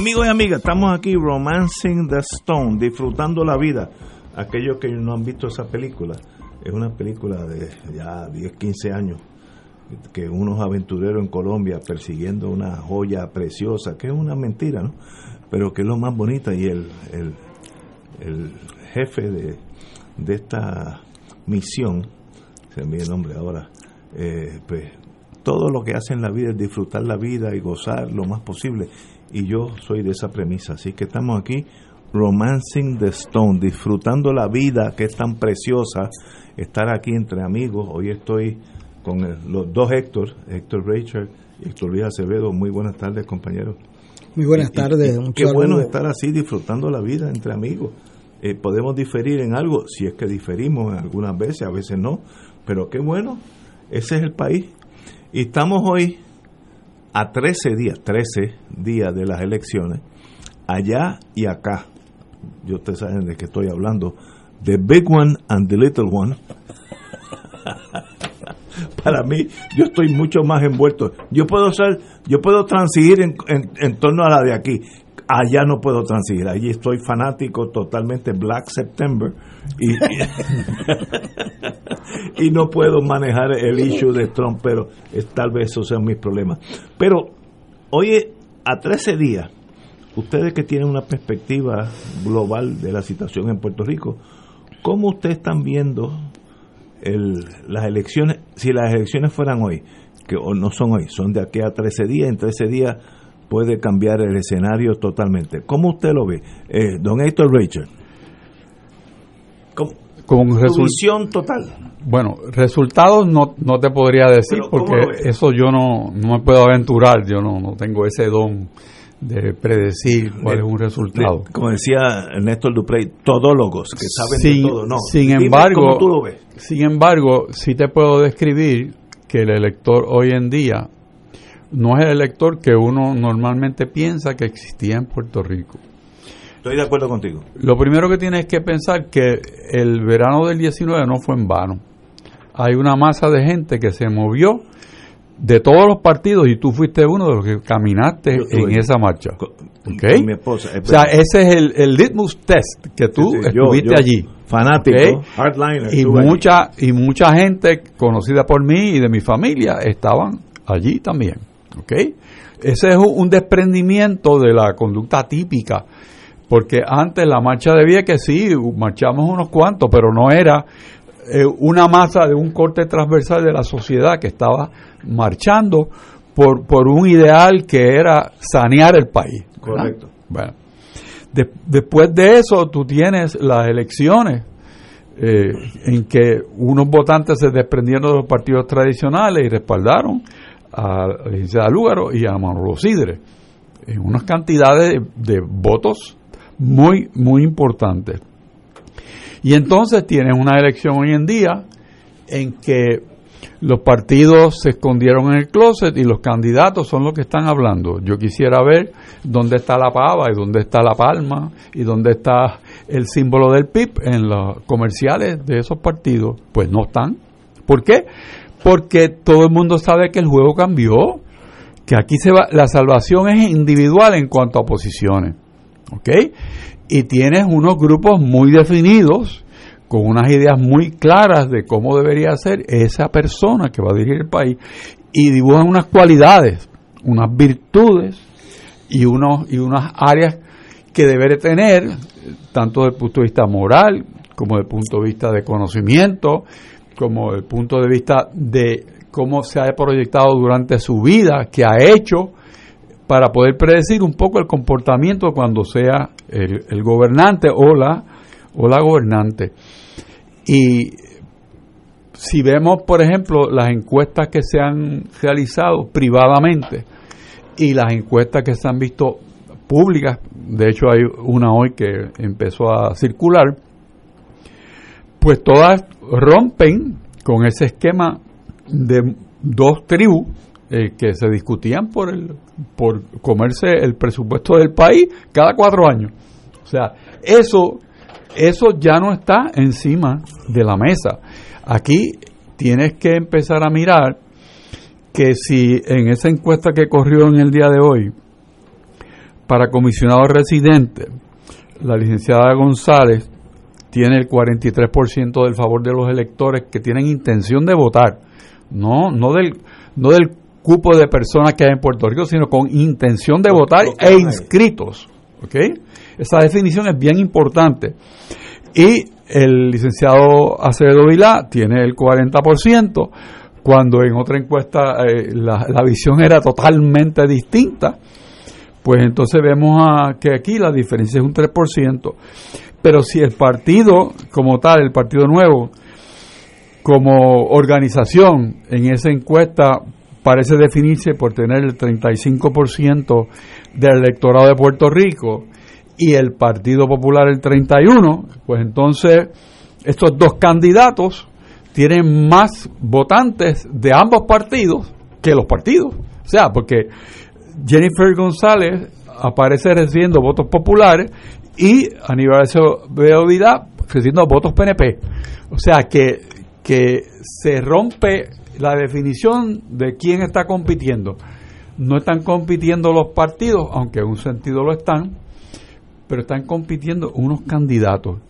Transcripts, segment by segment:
Amigos y amigas, estamos aquí Romancing the Stone, disfrutando la vida. Aquellos que no han visto esa película, es una película de ya 10, 15 años, que unos aventureros en Colombia persiguiendo una joya preciosa, que es una mentira, ¿no? Pero que es lo más bonita y el, el, el jefe de, de esta misión, se me el nombre ahora, eh, pues todo lo que hace en la vida es disfrutar la vida y gozar lo más posible y yo soy de esa premisa. Así que estamos aquí, romancing the stone, disfrutando la vida que es tan preciosa, estar aquí entre amigos. Hoy estoy con los dos Héctor, Héctor Richard y Héctor Luis Acevedo. Muy buenas tardes, compañeros. Muy buenas tardes. qué bueno estar así, disfrutando la vida entre amigos. Eh, podemos diferir en algo, si es que diferimos algunas veces, a veces no, pero qué bueno, ese es el país. Y estamos hoy a 13 días, 13 días de las elecciones, allá y acá, yo ustedes saben de qué estoy hablando, the big one and the little one. Para mí, yo estoy mucho más envuelto. Yo puedo ser, yo puedo transigir en, en torno a la de aquí allá no puedo transigir, allí estoy fanático totalmente Black September y, y, no puedo manejar el issue de Trump, pero es, tal vez esos sean mis problemas. Pero, oye, a 13 días, ustedes que tienen una perspectiva global de la situación en Puerto Rico, ¿cómo ustedes están viendo el, las elecciones, si las elecciones fueran hoy, que no son hoy, son de aquí a 13 días, en 13 días puede cambiar el escenario totalmente. ¿Cómo usted lo ve? Eh, don Héctor Richard. Con resolución total. Bueno, resultados no, no te podría decir porque eso yo no, no me puedo aventurar, yo no, no tengo ese don de predecir cuál es un resultado. como decía Néstor Duprey, todólogos que saben de todo. No, sin embargo, tú lo ves. sin embargo, sí te puedo describir que el elector hoy en día no es el elector que uno normalmente piensa que existía en Puerto Rico. Estoy de acuerdo contigo. Lo primero que tienes que pensar que el verano del 19 no fue en vano. Hay una masa de gente que se movió de todos los partidos y tú fuiste uno de los que caminaste en esa marcha. mi esposa. O sea, ese es el, el litmus test que tú estuviste allí. Fanático, hardliner. Y mucha, y mucha gente conocida por mí y de mi familia estaban allí también. ¿Ok? Ese es un desprendimiento de la conducta típica, porque antes la marcha de que sí, marchamos unos cuantos, pero no era eh, una masa de un corte transversal de la sociedad que estaba marchando por, por un ideal que era sanear el país. Correcto. Bueno, después de eso tú tienes las elecciones eh, en que unos votantes se desprendieron de los partidos tradicionales y respaldaron a la licenciada Lúgaro y a Manolo Sidre, en unas cantidades de, votos muy, muy importantes. Y entonces tienes una elección hoy en día en que los partidos se escondieron en el closet y los candidatos son los que están hablando. Yo quisiera ver dónde está la pava y dónde está la palma y dónde está el símbolo del PIB en los comerciales de esos partidos. Pues no están. ¿Por qué? Porque todo el mundo sabe que el juego cambió, que aquí se va, la salvación es individual en cuanto a posiciones, ¿ok? Y tienes unos grupos muy definidos, con unas ideas muy claras de cómo debería ser esa persona que va a dirigir el país, y dibujan unas cualidades, unas virtudes y, unos, y unas áreas que debería tener, tanto desde el punto de vista moral como desde el punto de vista de conocimiento, como el punto de vista de cómo se ha proyectado durante su vida, qué ha hecho, para poder predecir un poco el comportamiento cuando sea el, gobernante o la, o la gobernante. Y si vemos, por ejemplo, las encuestas que se han realizado privadamente y las encuestas que se han visto públicas, de hecho hay una hoy que empezó a circular, pues todas rompen con ese esquema de dos tribus eh, que se discutían por el por comerse el presupuesto del país cada cuatro años. O sea, eso eso ya no está encima de la mesa. Aquí tienes que empezar a mirar que si en esa encuesta que corrió en el día de hoy para comisionado residente, la licenciada González tiene el 43% del favor de los electores que tienen intención de votar, no no del no del cupo de personas que hay en Puerto Rico, sino con intención de votar e inscritos. ¿ok? Esa definición es bien importante. Y el licenciado Acevedo Vilá tiene el 40%, cuando en otra encuesta eh, la, la, visión era totalmente distinta, pues entonces vemos a, que aquí la diferencia es un 3%. Pero si el partido como tal, el Partido Nuevo, como organización en esa encuesta parece definirse por tener el 35% del electorado de Puerto Rico y el Partido Popular el 31%, pues entonces estos dos candidatos tienen más votantes de ambos partidos que los partidos. O sea, porque Jennifer González aparece recibiendo votos populares y Aníbal Vida recibiendo votos PNP. O sea que, que se rompe la definición de quién está compitiendo. No están compitiendo los partidos, aunque en un sentido lo están, pero están compitiendo unos candidatos.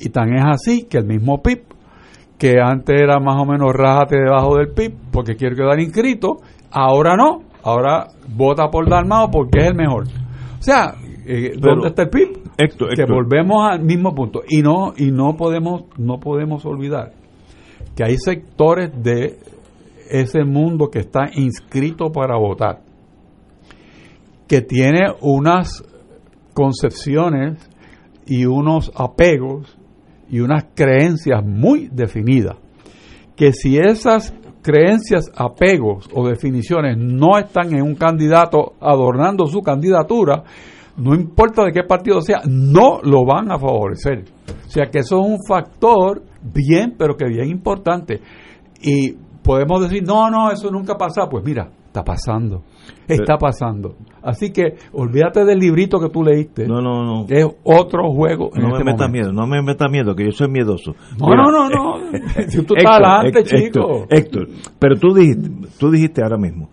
Y tan es así que el mismo PIB, que antes era más o menos rájate debajo del PIB porque quiere quedar inscrito, ahora no, ahora vota por Dalmao porque es el mejor. O sea, eh, ¿dónde está el PIB? Que volvemos al mismo punto. Y no y no podemos no podemos olvidar que hay sectores de ese mundo que está inscrito para votar, que tiene unas concepciones y unos apegos y unas creencias muy definidas, que si esas creencias, apegos o definiciones no están en un candidato adornando su candidatura, no importa de qué partido sea, no lo van a favorecer. O sea que eso es un factor bien, pero que bien importante. Y podemos decir, no, no, eso nunca pasa. Pues mira, está pasando. Está pasando. Así que olvídate del librito que tú leíste. No, no, no. Es otro juego. no me este metas miedo, no me metas miedo, que yo soy miedoso. No, no, no, no. si tú estás adelante, chico. Héctor, pero tú dijiste, tú dijiste ahora mismo,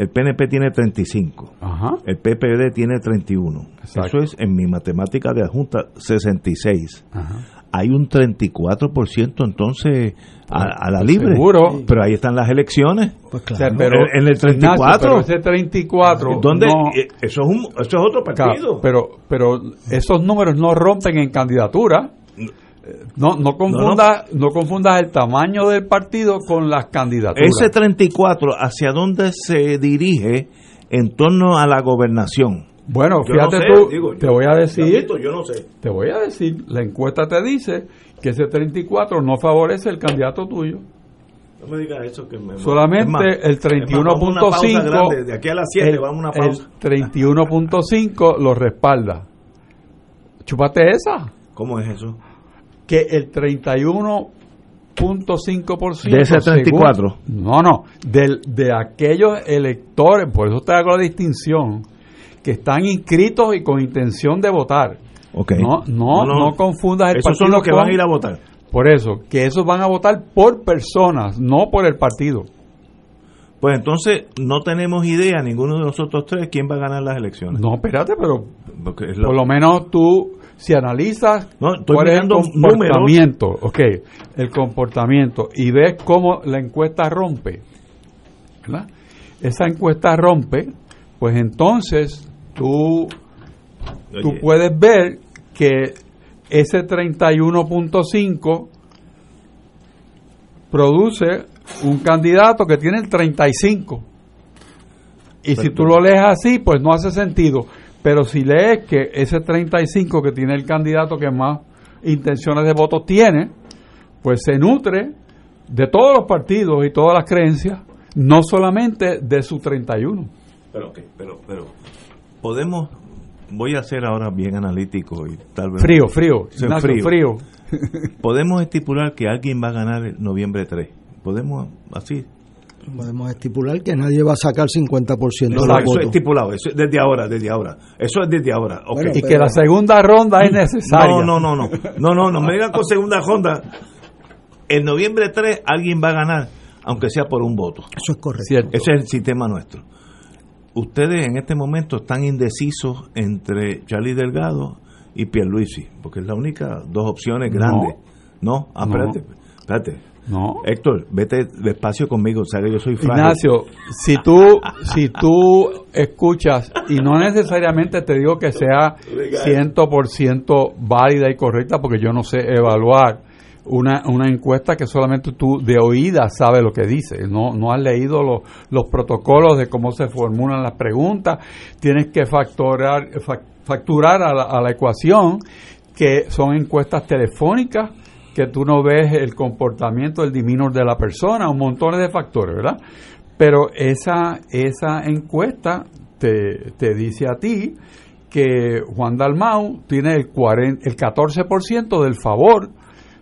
el PNP tiene 35, Ajá. el PPD tiene 31. Eso es en mi matemática de adjunta 66. Ajá hay un 34% entonces a, la libre. Seguro. Pero ahí están las elecciones. Pues claro. pero, en el 34. ese 34. ¿Dónde? Eh, eso, es un, eso es otro partido. pero, pero esos números no rompen en candidatura. No, no, confunda, no, confundas el tamaño del partido con las candidaturas. Ese 34, ¿hacia dónde se dirige en torno a la gobernación? Bueno, fíjate tú, te voy a decir, yo no sé. Te voy a decir, la encuesta te dice que ese 34 no favorece el candidato tuyo. No me digas eso que me Solamente el 31.5 de aquí a las 7 vamos a una pausa. El 31.5 lo respalda. Chúpate esa. ¿Cómo es eso? Que el 31.5% de ese 34. no, no, del, de aquellos electores, por eso te hago la distinción que están inscritos y con intención de votar. No, no, no, confundas el Esos son los que van a ir a votar. Por eso, que esos van a votar por personas, no por el partido. Pues entonces no tenemos idea, ninguno de nosotros tres, quién va a ganar las elecciones. No, espérate, pero por lo menos tú, si analizas cuál es el comportamiento, ok, el comportamiento, y ves cómo la encuesta rompe, ¿verdad? Esa encuesta rompe, pues entonces tú, tú puedes ver que ese 31.5 produce un candidato que tiene el 35. Y si tú lo lees así, pues no hace sentido. Pero si lees que ese 35 que tiene el candidato que más intenciones de voto tiene, pues se nutre de todos los partidos y todas las creencias, no solamente de su 31. Pero, pero, pero podemos, voy a ser ahora bien analítico y tal vez... Frío, frío, frío. frío. podemos estipular que alguien va a ganar el noviembre 3. Podemos, así. Podemos estipular que nadie va a sacar 50% de los Eso, votos. es estipulado, eso es desde ahora, desde ahora. Eso es desde ahora. Bueno, y que la segunda ronda es necesaria. No, no, no, no. No, no, no me digan con segunda ronda. En noviembre 3 alguien va a ganar, aunque sea por un voto. Eso es correcto. Cierto. Ese es el sistema nuestro. Ustedes en este momento están indecisos entre Charlie Delgado y Pierluisi, porque es la única dos opciones grandes. No, ah, No. espérate, espérate. No. Héctor, vete despacio conmigo, o sea que yo soy frágil. Ignacio, si tú, si tú escuchas, y no necesariamente te digo que sea 100% válida y correcta, porque yo no sé evaluar una, una encuesta que solamente tú de oída sabes lo que dice, no, no has leído los, los protocolos de cómo se formulan las preguntas, tienes que factorar, fac- facturar a la, a la ecuación que son encuestas telefónicas que tú no ves el comportamiento, el demeanor de la persona, un montón de factores, ¿verdad? Pero esa, esa encuesta te, te dice a ti que Juan Dalmau tiene el, 40, el 14% del favor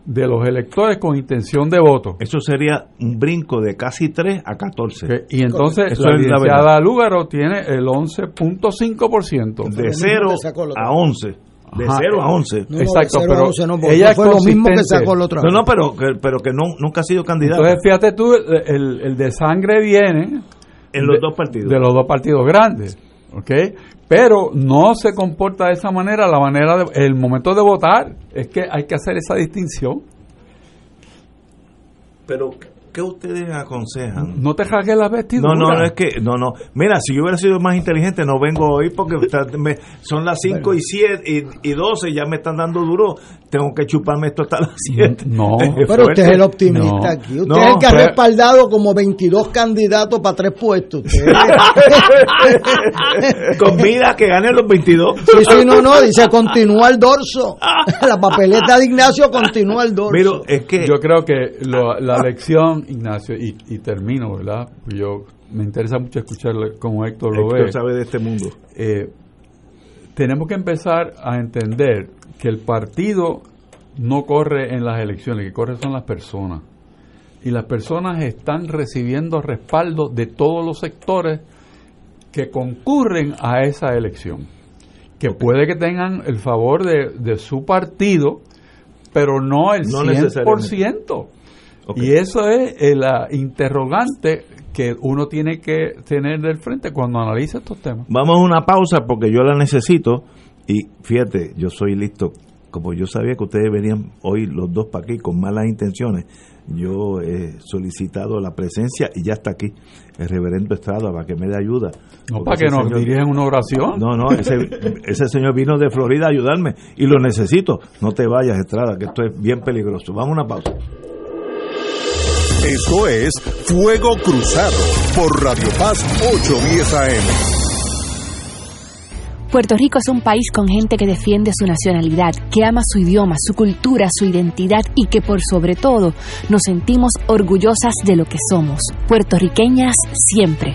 de los electores con intención de voto. Eso sería un brinco de casi 3 a 14. Que- Y entonces Eso la licenciada. Lúgaro tiene el 11.5%. De lo 0 mismo que sacó el otro. a 11. De Ajá. 0 a 11. No, no, Exacto, cero a pero once no, porque ella fue lo mismo que sacó el otro. No, no, pero que, pero que no, nunca ha sido candidato Entonces fíjate tú, el, el de sangre viene en los de- dos partidos. de los dos partidos grandes, ¿ok? Pero no se comporta de esa manera, la manera de, el momento de votar es que hay que hacer esa distinción. Pero, ¿qué ustedes aconsejan? No te rasgues la vestidura. No, no, no es que, no, no. Mira, si yo hubiera sido más inteligente, no vengo hoy porque está- me- son las 5 y 7 y, y 12, ya me están dando duro. Tengo que chuparme esto hasta las 7. No. Pero usted es el optimista No. aquí. Usted No, es el que ha respaldado como 22 candidatos para tres puestos. Con vida que ganen los 22. sí, sí, no, no. Dice continúa el dorso. La papeleta de Ignacio continúa el dorso. Mira, es que Yo creo que lo- la Ignacio, y, y termino, ¿verdad? Yo me interesa mucho escucharle como Héctor lo Héctor ve. sabe de este mundo. eh, tenemos que empezar a entender que el partido no corre en las elecciones, que corre son las personas. Y las personas están recibiendo respaldo de todos los sectores que concurren a esa elección. Que puede que tengan el favor de, de su partido, pero no el No 100%. Y eso es eh, la interrogante que uno tiene que tener del frente cuando analiza estos temas. Vamos a una pausa porque yo la necesito. Y fíjate, yo soy listo. Como yo sabía que ustedes venían hoy los dos para aquí con malas intenciones, yo he solicitado la presencia y ya está aquí el reverendo Estrada para que me dé ayuda. No para que nos señor- dirijan una oración. No, no, ese, ese señor vino de Florida a ayudarme y lo necesito. No te vayas, Estrada, que esto es bien peligroso. Vamos a una pausa. Esto es Fuego Cruzado por Radio Paz 810 AM. Puerto Rico es un país con gente que defiende su nacionalidad, que ama su idioma, su cultura, su identidad y que por sobre todo nos sentimos orgullosas de lo que somos, puertorriqueñas siempre.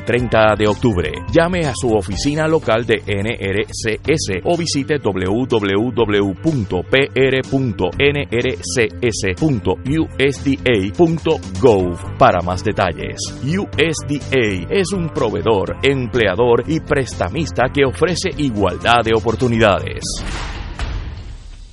30 de octubre. Llame a su oficina local de NRCS o visite www.pr.nrcs.usda.gov para más detalles. USDA es un proveedor, empleador y prestamista que ofrece igualdad de oportunidades.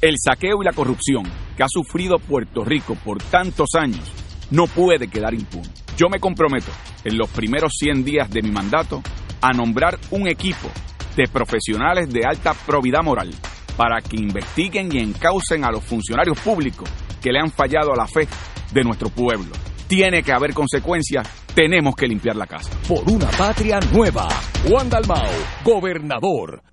El saqueo y la corrupción que ha sufrido Puerto Rico por tantos años no puede quedar impune. Yo me comprometo en los primeros 100 días de mi mandato a nombrar un equipo de profesionales de alta probidad moral para que investiguen y encaucen a los funcionarios públicos que le han fallado a la fe de nuestro pueblo. Tiene que haber consecuencias, tenemos que limpiar la casa. Por una patria nueva. Juan Dalmao, gobernador.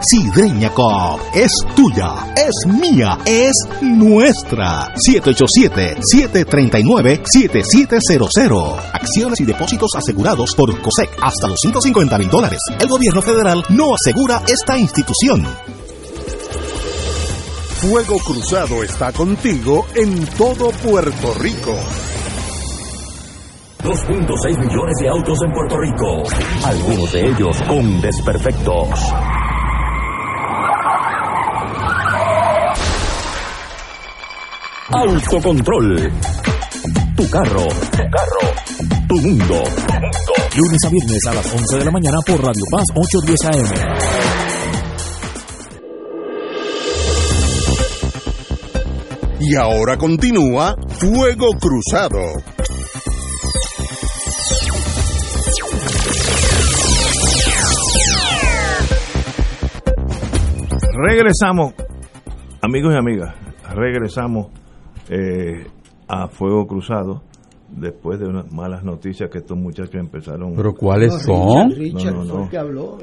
Sidreña Coop. Es tuya, es mía, es nuestra. 787-739-7700. Acciones y depósitos asegurados por COSEC hasta los 150 mil dólares. El gobierno federal no asegura esta institución. Fuego Cruzado está contigo en todo Puerto Rico. 2.6 millones de autos en Puerto Rico, algunos de ellos con desperfectos. Autocontrol. Tu carro. Tu carro. Tu mundo. Lunes a viernes a las 11 de la mañana por Radio Paz 810 AM. Y ahora continúa Fuego Cruzado. Regresamos, amigos y amigas, regresamos eh, a Fuego Cruzado después de unas malas noticias que estos muchachos empezaron. ¿Pero cuáles son? Richard No, no, fue no. el que habló.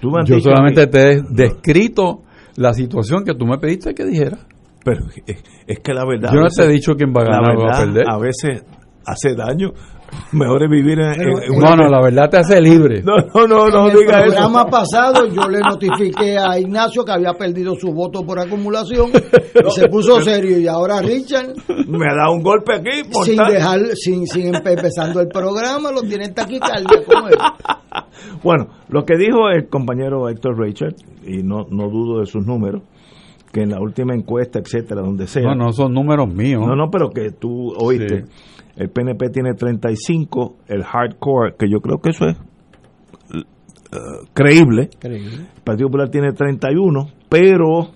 Tú Yo solamente te he descrito la situación que tú me pediste que dijera. Pero es, es que la verdad. Yo no veces- te he dicho quién va a ganar o va a perder. A veces hace daño. Mejor es vivir en, Pero, en una- No, no, la verdad te hace libre. No, no, no, no en el diga eso. programa pasado yo le notifiqué a Ignacio que había perdido su voto por acumulación y se puso serio y ahora Richard Me ha dado un golpe aquí. por sin tal- dejar sin, sin empe- empezando el programa lo tiene en taquicardia ¿cómo es? Bueno, lo que dijo el compañero Héctor Richard, y no, no dudo de sus números, que en la última encuesta, etcétera, donde sea. No, no son números míos. No, no, pero que tú oíste. Sí. El PNP tiene 35, el hardcore, que yo creo que eso es eh, creíble. El Partido Popular tiene 31, pero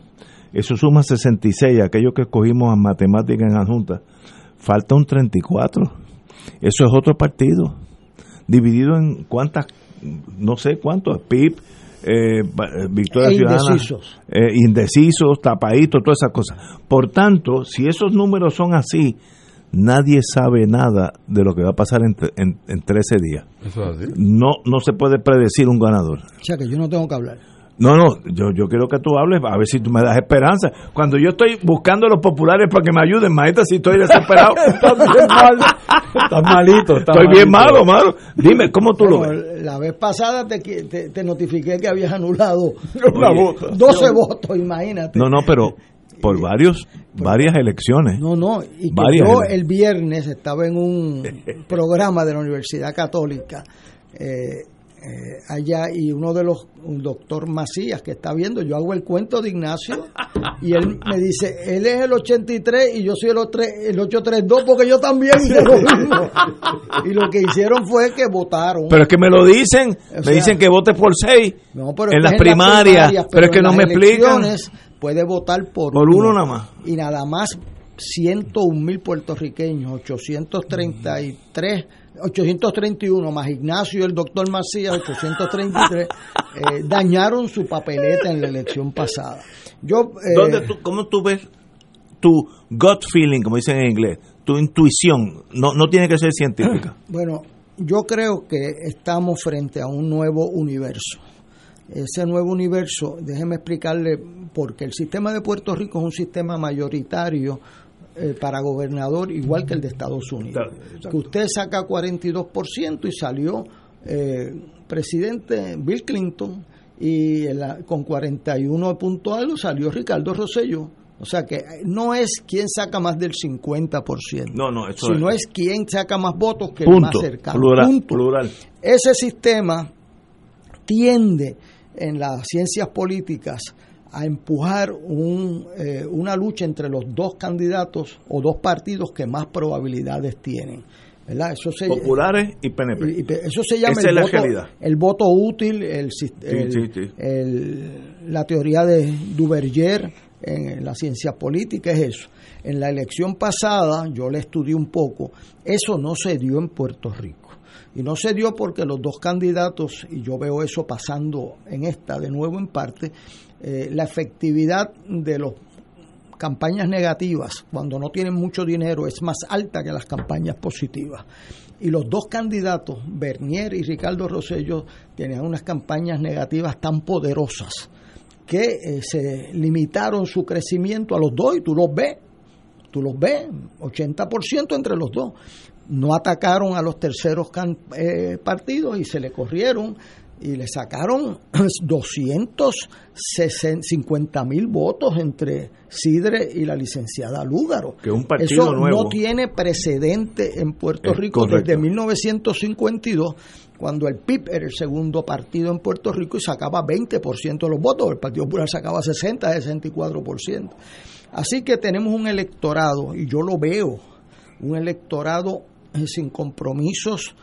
eso suma 66, aquellos que escogimos en matemáticas en la Junta. Falta un 34. Eso es otro partido. Dividido en cuántas, no sé cuántos, PIB, eh, eh, Victoria E Ciudadana. indecisos. eh, indecisos, tapaditos, todas esas cosas. Por tanto, si esos números son así, nadie sabe nada de lo que va a pasar en, en, en 13 días. Eso es así. No, no se puede predecir un ganador. o sea que yo no tengo que hablar No, no, yo, yo quiero que tú hables, a ver si tú me das esperanza. Cuando yo estoy buscando a los populares para que me ayuden, maestra, si estoy desesperado. Estás bien mal. Estás malito. estás estoy bien malo, malo. Dime, ¿cómo tú lo ves? la vez pasada te, te, te notifiqué que habías anulado Oye, 12 votos imagínate No, no, pero por varios, varias elecciones. No, no, y que Varias yo el viernes estaba en un programa de la Universidad Católica eh, eh, allá y uno de los, un doctor Macías que está viendo, yo hago el cuento de Ignacio y él me dice, él es el 83 y yo soy el, otre- el 832 porque yo también hice lo mismo. Y lo que hicieron fue que votaron. Pero es que me lo dicen, O me sea, dicen que vote por seis No, pero en es las primarias, pero es que en no las me explican. Puede votar por, Por uno nada más. Y nada más 101 mil puertorriqueños, 833, 831 más Ignacio y el doctor Macías, 833, eh, dañaron su papeleta en la elección pasada. Yo, eh, ¿Dónde tú, ¿Cómo tú ves tu gut feeling, como dicen en inglés, tu intuición? No, no tiene que ser científica. Bueno, yo creo que estamos frente a un nuevo universo. Ese nuevo universo, déjeme explicarle, porque el sistema de Puerto Rico es un sistema mayoritario eh, para gobernador, igual que el de Estados Unidos. Que usted saca 42% y salió eh, presidente Bill Clinton y en la- con 41 punto algo salió Ricardo Rosselló. O sea que no es quien saca más del 50%, No, no, eso sino es. es quien saca más votos que el más cercano. Plural, Punto. plural. Ese sistema tiende en las ciencias políticas a empujar un, eh, una lucha entre los dos candidatos o dos partidos que más probabilidades tienen. ¿verdad? Eso se, Populares y PNP. y- y eso se llama Esa el, es la voto, realidad. el voto útil, el, el- sí, sí. el- la teoría de Duverger en la ciencia política es eso. En la elección pasada, yo le estudié un poco, eso no se dio en Puerto Rico. Y no se dio porque los dos candidatos, y yo veo eso pasando en esta de nuevo en parte, eh, la efectividad de los campañas negativas, cuando no tienen mucho dinero, es más alta que las campañas positivas. Y los dos candidatos, Bernier y Ricardo Rosello, tenían unas campañas negativas tan poderosas que eh, se limitaron su crecimiento a los dos y tú los ves, tú los ves, 80% entre los dos. No atacaron a los terceros eh, partidos y se le corrieron y le sacaron 250 mil votos entre Sidre y la licenciada Lúgaro. Que es un partido Eso nuevo. no tiene precedente en Puerto Es Rico correcto. desde 1952, cuando el PIB era el segundo partido en Puerto Rico y sacaba 20% de los votos, el Partido Popular sacaba 60, 64%. Así que tenemos un electorado, y yo lo veo, un electorado eh, sin compromisos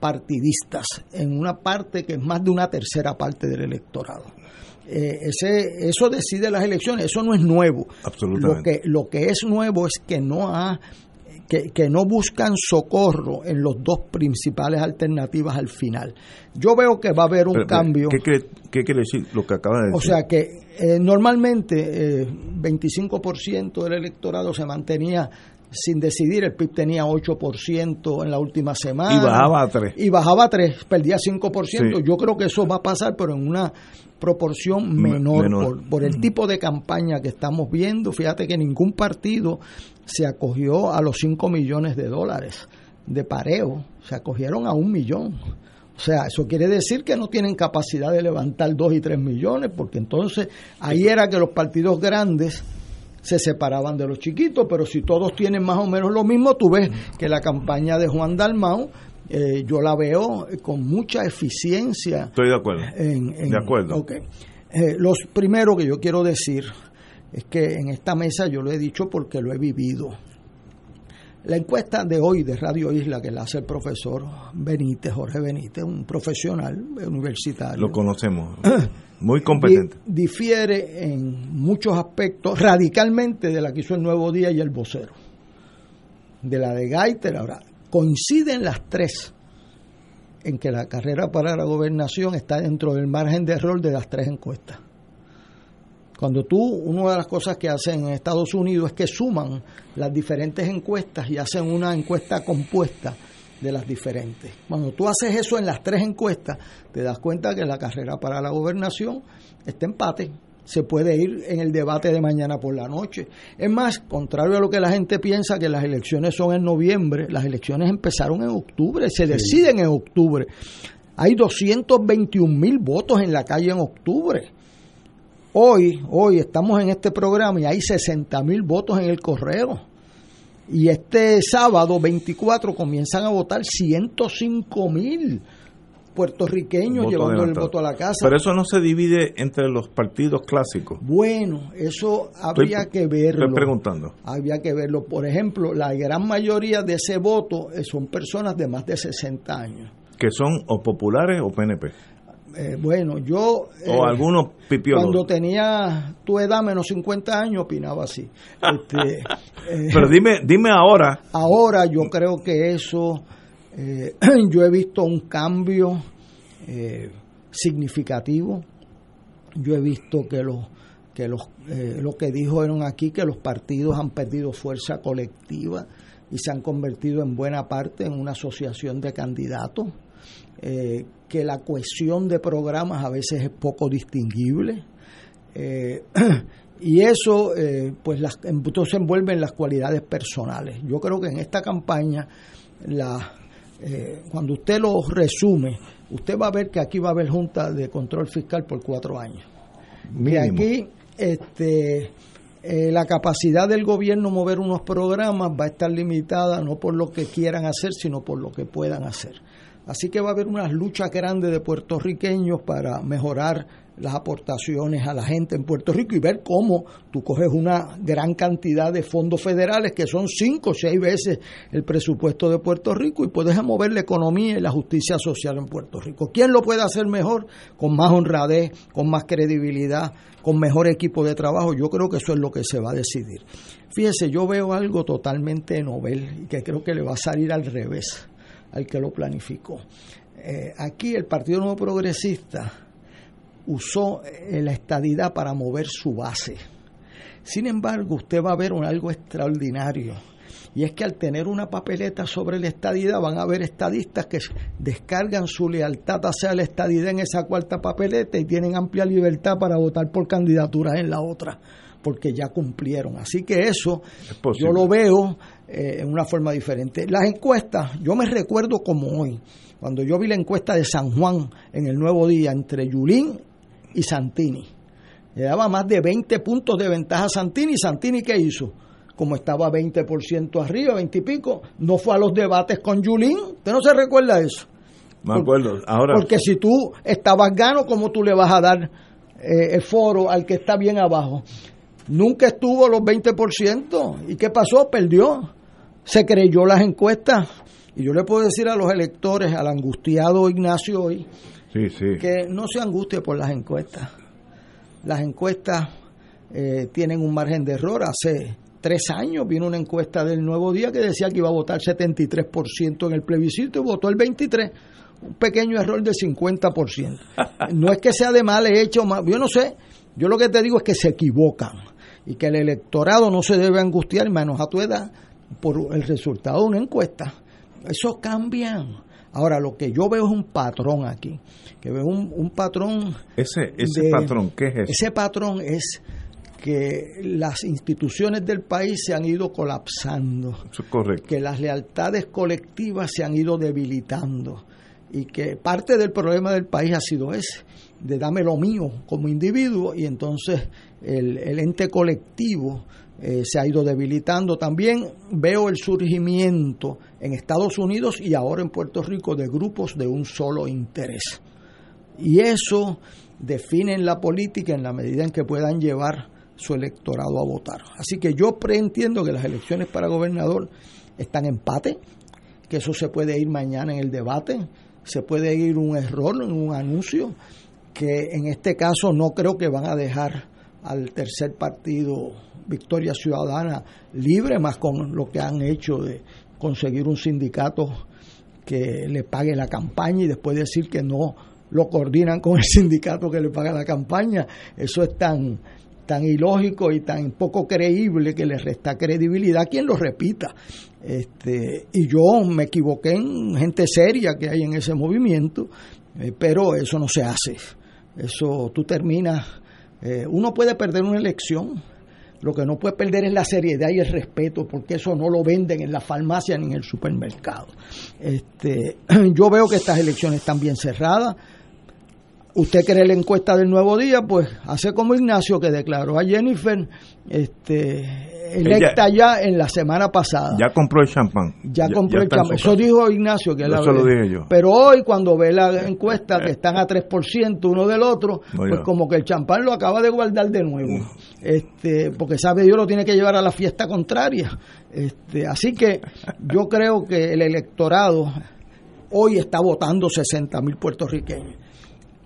partidistas, en una parte que es más de una tercera parte del electorado. Eh, ese, eso decide las elecciones, eso no es nuevo. Absolutamente. Lo que, lo que es nuevo es que no ha que, que no buscan socorro en los dos principales alternativas al final. Yo veo que va a haber un Pero, pero, cambio. ¿qué, quiere- qué quiere decir lo que acaba de decir? O sea que eh, normalmente eh, 25% del electorado se mantenía sin decidir, el PIB tenía 8% en la última semana. Y bajaba a 3. Y bajaba a 3, perdía 5%. Sí. Yo creo que eso va a pasar, pero en una proporción menor, menor. Por, por el tipo de campaña que estamos viendo. Fíjate que ningún partido se acogió a los 5 millones de dólares de pareo, se acogieron a un millón. O sea, eso quiere decir que no tienen capacidad de levantar 2 y 3 millones, porque entonces ahí era que los partidos grandes se separaban de los chiquitos, pero si todos tienen más o menos lo mismo, tú ves que la campaña de Juan Dalmau, eh, yo la veo eh, con mucha eficiencia. Estoy de acuerdo. En- en- de acuerdo. ok. Eh, los primero que yo quiero decir es que en esta mesa yo lo he dicho porque lo he vivido. La encuesta de hoy de Radio Isla que la hace el profesor Benítez, Jorge Benítez, un profesional universitario. Lo conocemos. Muy competente. Di- difiere en muchos aspectos radicalmente de la que hizo el Nuevo Día y el vocero. De la de Gaiter, ahora, coinciden las tres en que la carrera para la gobernación está dentro del margen de error de las tres encuestas. Cuando tú, una de las cosas que hacen en Estados Unidos es que suman las diferentes encuestas y hacen una encuesta compuesta de las diferentes. Cuando tú haces eso en las tres encuestas, te das cuenta que la carrera para la gobernación está empate. Se puede ir en el debate de mañana por la noche. Es más, contrario a lo que la gente piensa que las elecciones son en noviembre, las elecciones empezaron en octubre, se deciden en octubre. Hay 221 mil votos en la calle en octubre. Hoy, hoy estamos en este programa y hay 60 mil votos en el correo. Y este sábado 24 comienzan a votar 105 mil puertorriqueños llevando el voto a la casa. Pero eso no se divide entre los partidos clásicos. Bueno, eso habría Estoy- que verlo. Estoy preguntando. Habría que verlo. Por ejemplo, la gran mayoría de ese voto eh, son personas de más de 60 años. Que son o populares o PNP. Eh, bueno, yo... O eh, algunos pipiolos. Cuando tenía tu edad menos 50 años opinaba así. Este, eh, Pero dime, dime ahora. Ahora yo creo que eso, eh, yo he visto un cambio significativo. Yo he visto que los que los lo que dijeron aquí que los partidos han perdido fuerza colectiva y se han convertido en buena parte en una asociación de candidatos. Eh, que la cohesión de programas a veces es poco distinguible. Eh, y eso, eh, pues, las, entonces envuelve en las cualidades personales. Yo creo que en esta campaña, la, eh, cuando usted lo resume, usted va a ver que aquí va a haber Junta de Control Fiscal por cuatro años. Mínimo. aquí este, eh, la capacidad del gobierno mover unos programas va a estar limitada no por lo que quieran hacer, sino por lo que puedan hacer. Así que va a haber unas luchas grandes de puertorriqueños para mejorar las aportaciones a la gente en Puerto Rico y ver cómo tú coges una gran cantidad de fondos federales que son cinco o seis veces el presupuesto de Puerto Rico y puedes mover la economía y la justicia social en Puerto Rico. ¿Quién lo puede hacer mejor? Con más honradez, con más credibilidad, con mejor equipo de trabajo. Yo creo que eso es lo que se va a decidir. Fíjese, yo veo algo totalmente novel y que creo que le va a salir al revés al que lo planificó. Eh, aquí el Partido Nuevo Progresista usó eh, la estadidad para mover su base. Sin embargo, usted va a ver un, algo extraordinario. Y es que al tener una papeleta sobre la estadidad, van a haber estadistas que descargan su lealtad hacia la estadidad en esa cuarta papeleta y tienen amplia libertad para votar por candidaturas en la otra, porque ya cumplieron. Así que eso yo lo veo eh, en una forma diferente. Las encuestas, yo me recuerdo como hoy, cuando yo vi la encuesta de San Juan en el Nuevo Día entre Yulín y Santini. Le daba más de 20 puntos de ventaja a Santini. ¿Santini qué hizo? Como estaba 20% arriba, 20 y pico, no fue a los debates con Yulín. ¿Usted no se recuerda eso? Me acuerdo. Ahora... Porque si tú estabas gano, ¿cómo tú le vas a dar eh, el foro al que está bien abajo? Nunca estuvo los 20%. ¿Y qué pasó? Perdió. Se creyó las encuestas. Y yo le puedo decir a los electores, al angustiado Ignacio hoy, que no se angustie por las encuestas. Las encuestas eh, tienen un margen de error. Hace tres años vino una encuesta del Nuevo Día que decía que iba a votar 73% en el plebiscito y votó el 23%. Un pequeño error del 50%. No es que sea de mal hecho, yo no sé. Yo lo que te digo es que se equivocan y que el electorado no se debe angustiar, menos a tu edad, por el resultado de una encuesta. Eso cambian. Ahora, lo que yo veo es un patrón aquí, que veo un, patrón... Ese, ese patrón, ¿qué es eso? Ese patrón es que las instituciones del país se han ido colapsando. Eso es correcto. Que las lealtades colectivas se han ido debilitando. Y que parte del problema del país ha sido ese, de dame lo mío como individuo y entonces el, el ente colectivo eh, se ha ido debilitando. También veo el surgimiento en Estados Unidos y ahora en Puerto Rico de grupos de un solo interés. Y eso define la política en la medida en que puedan llevar su electorado a votar. Así que yo preentiendo que las elecciones para gobernador están en empate, que eso se puede ir mañana en el debate, se puede ir un error en un anuncio, que en este caso no creo que van a dejar al tercer partido Victoria Ciudadana libre, más con lo que han hecho de conseguir un sindicato que le pague la campaña y después decir que no lo coordinan con el sindicato que le paga la campaña. Eso es tan, tan ilógico y tan poco creíble que le resta credibilidad a quien lo repita. Este, y yo me equivoqué en gente seria que hay en ese movimiento, eh, pero eso no se hace. Eso tú terminas, eh, uno puede perder una elección, lo que no puede perder es la seriedad y el respeto, porque eso no lo venden en la farmacia ni en el supermercado. Este, yo veo que estas elecciones están bien cerradas. Usted cree la encuesta del Nuevo Día, pues hace como Ignacio que declaró a Jennifer este, electa ya en la semana pasada. Ya compró el champán. Ya, compró el champán. Eso dijo Ignacio que Eso lo dije yo. Pero hoy cuando ve la encuesta que están a 3% uno del otro, pues como que el champán lo acaba de guardar de nuevo. Este, porque sabe Dios lo tiene que llevar a la fiesta contraria. Este, así que yo creo que el electorado hoy está votando 60 mil puertorriqueños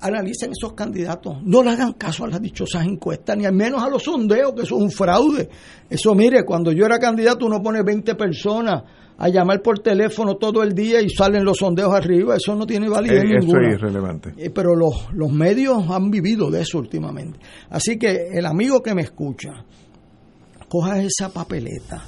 analicen esos candidatos, no le hagan caso a las dichosas encuestas, ni al menos a los sondeos, que eso es un fraude. Eso, mire, cuando yo era candidato uno pone 20 personas a llamar por teléfono todo el día y salen los sondeos arriba, eso no tiene validez eh, ninguna. Eso es irrelevante. Eh, pero los, los medios han vivido de eso últimamente. Así que el amigo que me escucha, coja esa papeleta,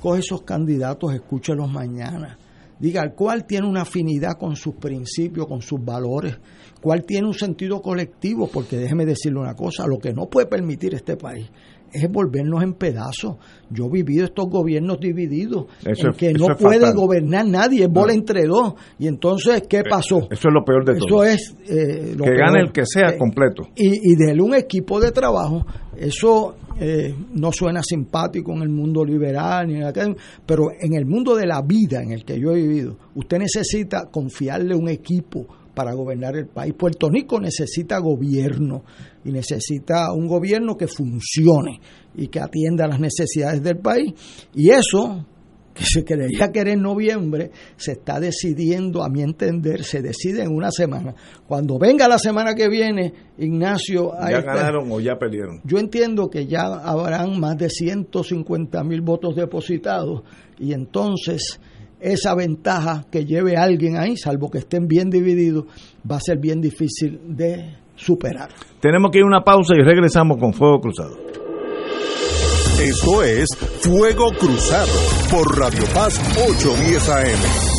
coge esos candidatos, escúchelos mañana diga cuál tiene una afinidad con sus principios, con sus valores, cuál tiene un sentido colectivo, porque déjeme decirle una cosa, lo que no puede permitir este país es volvernos en pedazos. Yo he vivido estos gobiernos divididos, Eso en que eso no puede fatal. gobernar nadie, es bola No. entre dos. Y entonces, ¿qué pasó? Eso es lo peor de Eso todo. es eh, lo que peor. gane el que sea Eh, completo. y, y déle un equipo de trabajo. Eso eh, no suena simpático en el mundo liberal, ni en academia, pero en el mundo de la vida en el que yo he vivido, usted necesita confiarle un equipo para gobernar el país. Puerto Rico necesita gobierno y necesita un gobierno que funcione y que atienda las necesidades del país. Y eso, que se creía que era en noviembre, se está decidiendo, a mi entender, se decide en una semana. Cuando venga la semana que viene, Ignacio... Ya ganaron o ya perdieron. yo entiendo que ya habrán más de 150 mil votos depositados y entonces esa ventaja que lleve alguien ahí, salvo que estén bien divididos, va a ser bien difícil de superar. Tenemos que ir a una pausa y regresamos con Fuego Cruzado. Esto es Fuego Cruzado por Radio Paz 810 AM.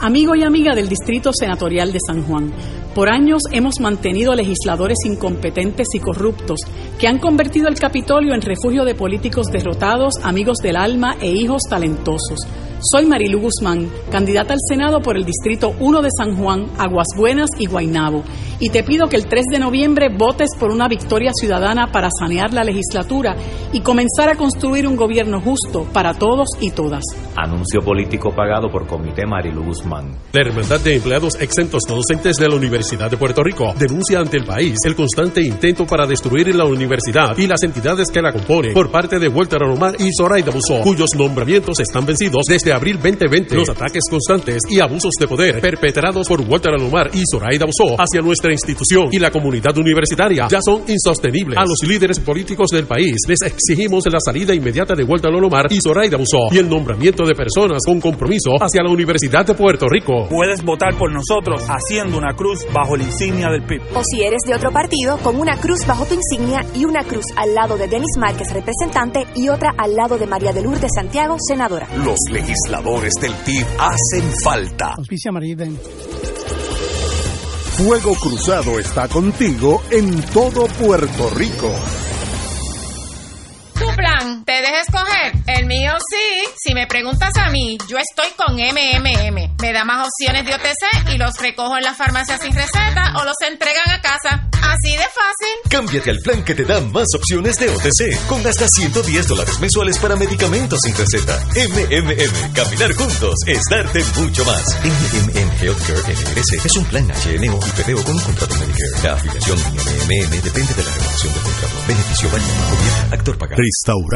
Amigo y amiga del Distrito Senatorial de San Juan, por años hemos mantenido legisladores incompetentes y corruptos que han convertido el Capitolio en refugio de políticos derrotados, amigos del alma e hijos talentosos. Soy Marilu Guzmán, candidata al Senado por el Distrito 1 de San Juan, Aguas Buenas y Guaynabo, y te pido que el 3 de noviembre votes por una victoria ciudadana para sanear la legislatura y comenzar a construir un gobierno justo para todos y todas. Anuncio político pagado por Comité Marilu Guzmán. La Hermandad de Empleados Exentos No Docentes de la Universidad de Puerto Rico denuncia ante el país el constante intento para destruir la universidad y las entidades que la componen por parte de Walter Alomar y Zoraida Busó, cuyos nombramientos están vencidos desde abril 2020. Los ataques constantes y abusos de poder perpetrados por Walter Alomar y Zoraida Busó hacia nuestra institución y la comunidad universitaria ya son insostenibles. A los líderes políticos del país les exigimos la salida inmediata de Walter Alomar y Zoraida Busó y el nombramiento de personas con compromiso hacia la Universidad de Puerto Rico. Puedes votar por nosotros haciendo una cruz bajo la insignia del PIB. O si eres de otro partido, con una cruz bajo tu insignia y una cruz al lado de Denis Márquez, representante, y otra al lado de María de Lourdes Santiago, senadora. Los legisladores del PIB hacen falta. Auspicia. Fuego Cruzado está contigo en todo Puerto Rico. ¿Te deja escoger? El mío sí. Si me preguntas a mí, yo estoy con MMM. Me da más opciones de OTC y los recojo en la farmacia sin receta o los entregan a casa. Así de fácil. Cámbiate al plan que te da más opciones de OTC, con hasta 110 dólares mensuales para medicamentos sin receta. MMM, caminar juntos es darte mucho más. MMM Healthcare LLC es un plan HMO y PPO con un contrato Medicare. La afiliación MMM depende de la renovación del contrato. Beneficio válido. Actor pagado. Restaurante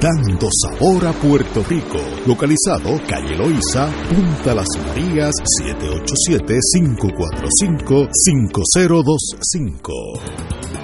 dando sabor a Puerto Rico. Localizado calle Loíza, Punta Las Marías, 787-545-5025.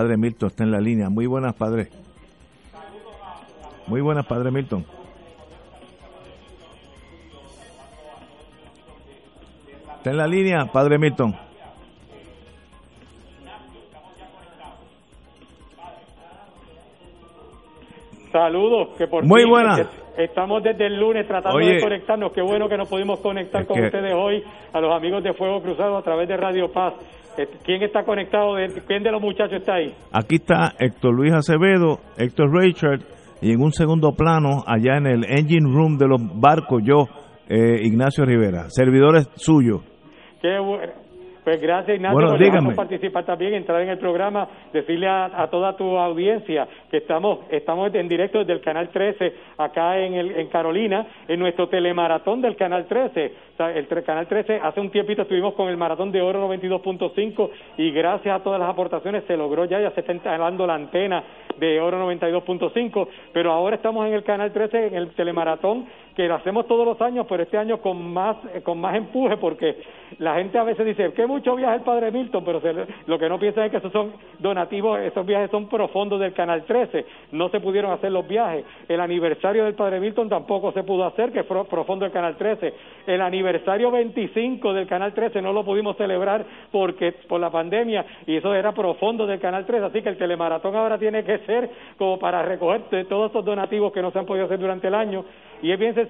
Padre Milton está en la línea. Muy buenas, padre. Muy buenas, padre Milton. Está en la línea, padre Milton. Saludos, que por Muy buenas. Estamos desde el lunes tratando Oye. de conectarnos. Qué bueno que nos pudimos conectar con que- ustedes hoy, a los amigos de Fuego Cruzado a través de Radio Paz. Eh, ¿Quién está conectado? ¿Quién de los muchachos está ahí? Aquí está Héctor Luis Acevedo, Héctor Richard, y en un segundo plano, allá en el engine room de los barcos, yo, eh, Ignacio Rivera, servidores suyos. Qué bueno. Pues gracias Ignacio Bueno, por participar también, entrar en el programa, decirle a, a toda tu audiencia que estamos estamos en directo desde el Canal 13 acá en, el, en Carolina, en nuestro telemaratón del Canal 13. O sea, el Canal 13, hace un tiempito estuvimos con el maratón de oro 92.5 y gracias a todas las aportaciones se logró ya, ya se está instalando la antena de oro 92.5, pero ahora estamos en el Canal 13 en el telemaratón que lo hacemos todos los años, pero este año con más eh, con más empuje porque la gente a veces dice que mucho viaja el Padre Milton, pero se lo que no piensan es que esos son donativos, esos viajes son profundos del Canal 13, no se pudieron hacer los viajes. El aniversario del Padre Milton tampoco se pudo hacer, que fue profundo del Canal 13. El aniversario 25 del Canal 13 no lo pudimos celebrar porque por la pandemia y eso era profundo del Canal 13, así que el telemaratón ahora tiene que ser como para recoger todos esos donativos que no se han podido hacer durante el año y es bien sencillo,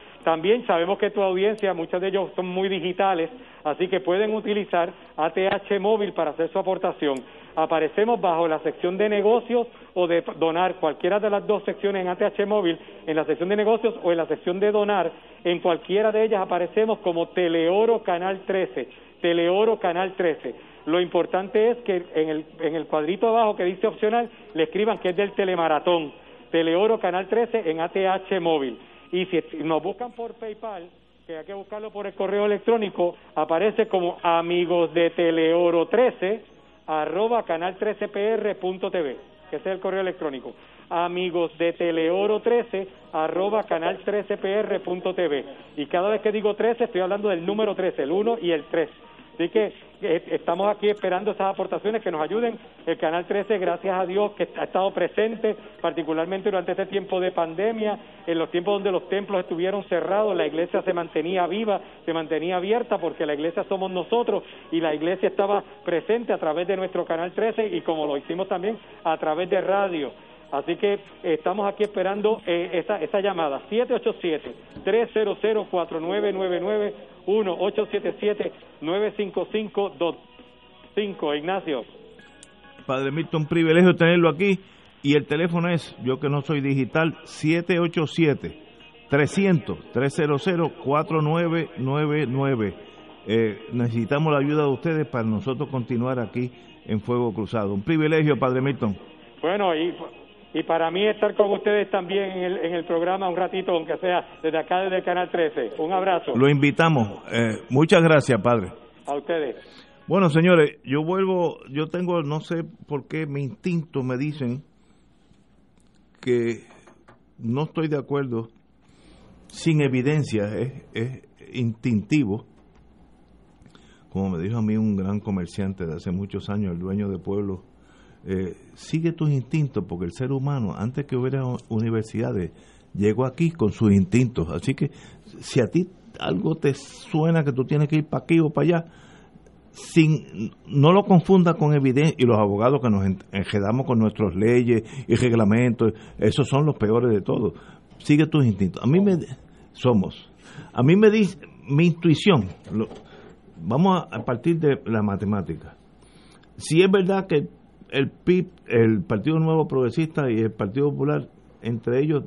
955 2955 1 877 955 2955 también sabemos que tu audiencia, muchos de ellos son muy digitales, así que pueden utilizar ATH móvil para hacer su aportación. Aparecemos bajo la sección de negocios o de donar, cualquiera de las dos secciones en ATH móvil, en la sección de negocios o en la sección de donar, en cualquiera de ellas aparecemos como Teleoro Canal 13, Teleoro Canal 13. Lo importante es que en el, en el cuadrito abajo que dice opcional le escriban que es del telemaratón, Teleoro Canal 13 en ATH móvil. Y si nos buscan por PayPal, que hay que buscarlo por el correo electrónico, aparece como amigos de Teleoro 13 arroba canal 13pr.tv, que ese es el correo electrónico. Amigos de Teleoro 13 arroba canal 13pr.tv. Y cada vez que digo 13 estoy hablando del número 13, el 1 y el 3. Así que estamos aquí esperando esas aportaciones que nos ayuden. El Canal 13, gracias a Dios, que ha estado presente, particularmente durante este tiempo de pandemia, en los tiempos donde los templos estuvieron cerrados, la iglesia se mantenía viva, se mantenía abierta, porque la iglesia somos nosotros y la iglesia estaba presente a través de nuestro Canal 13 y como lo hicimos también a través de radio. Así que estamos aquí esperando eh, esa, esa llamada, 787-300-4999, 1-877-955-25. Ignacio. Padre Milton, un privilegio tenerlo aquí. Y el teléfono es, yo que no soy digital, 787-300-499. Eh, necesitamos la ayuda de ustedes para nosotros continuar aquí en Fuego Cruzado. Un privilegio, Padre Milton. Bueno, y, y para mí estar con ustedes también en el, en el programa un ratito, aunque sea desde acá, desde el Canal 13. Un abrazo Lo invitamos. Eh, muchas gracias, Padre. a ustedes. Bueno, señores, yo vuelvo, yo tengo, no sé por qué mi instinto me dicen que no estoy de acuerdo sin evidencia, es, es instintivo. Como me dijo a mí un gran comerciante de hace muchos años, el dueño de pueblo, eh, sigue tus instintos, porque el ser humano, antes que hubiera universidades, llegó aquí con sus instintos. Así que si a ti algo te suena que tú tienes que ir para aquí o para allá, sin no lo confunda con evidencia y los abogados que nos en- enredamos con nuestras leyes y reglamentos esos son los peores de todos sigue tus instintos. A mí me somos. A mí me dice mi intuición. Lo- vamos a partir de la matemática. Si es verdad que el PIB el Partido Nuevo Progresista y el Partido Popular entre ellos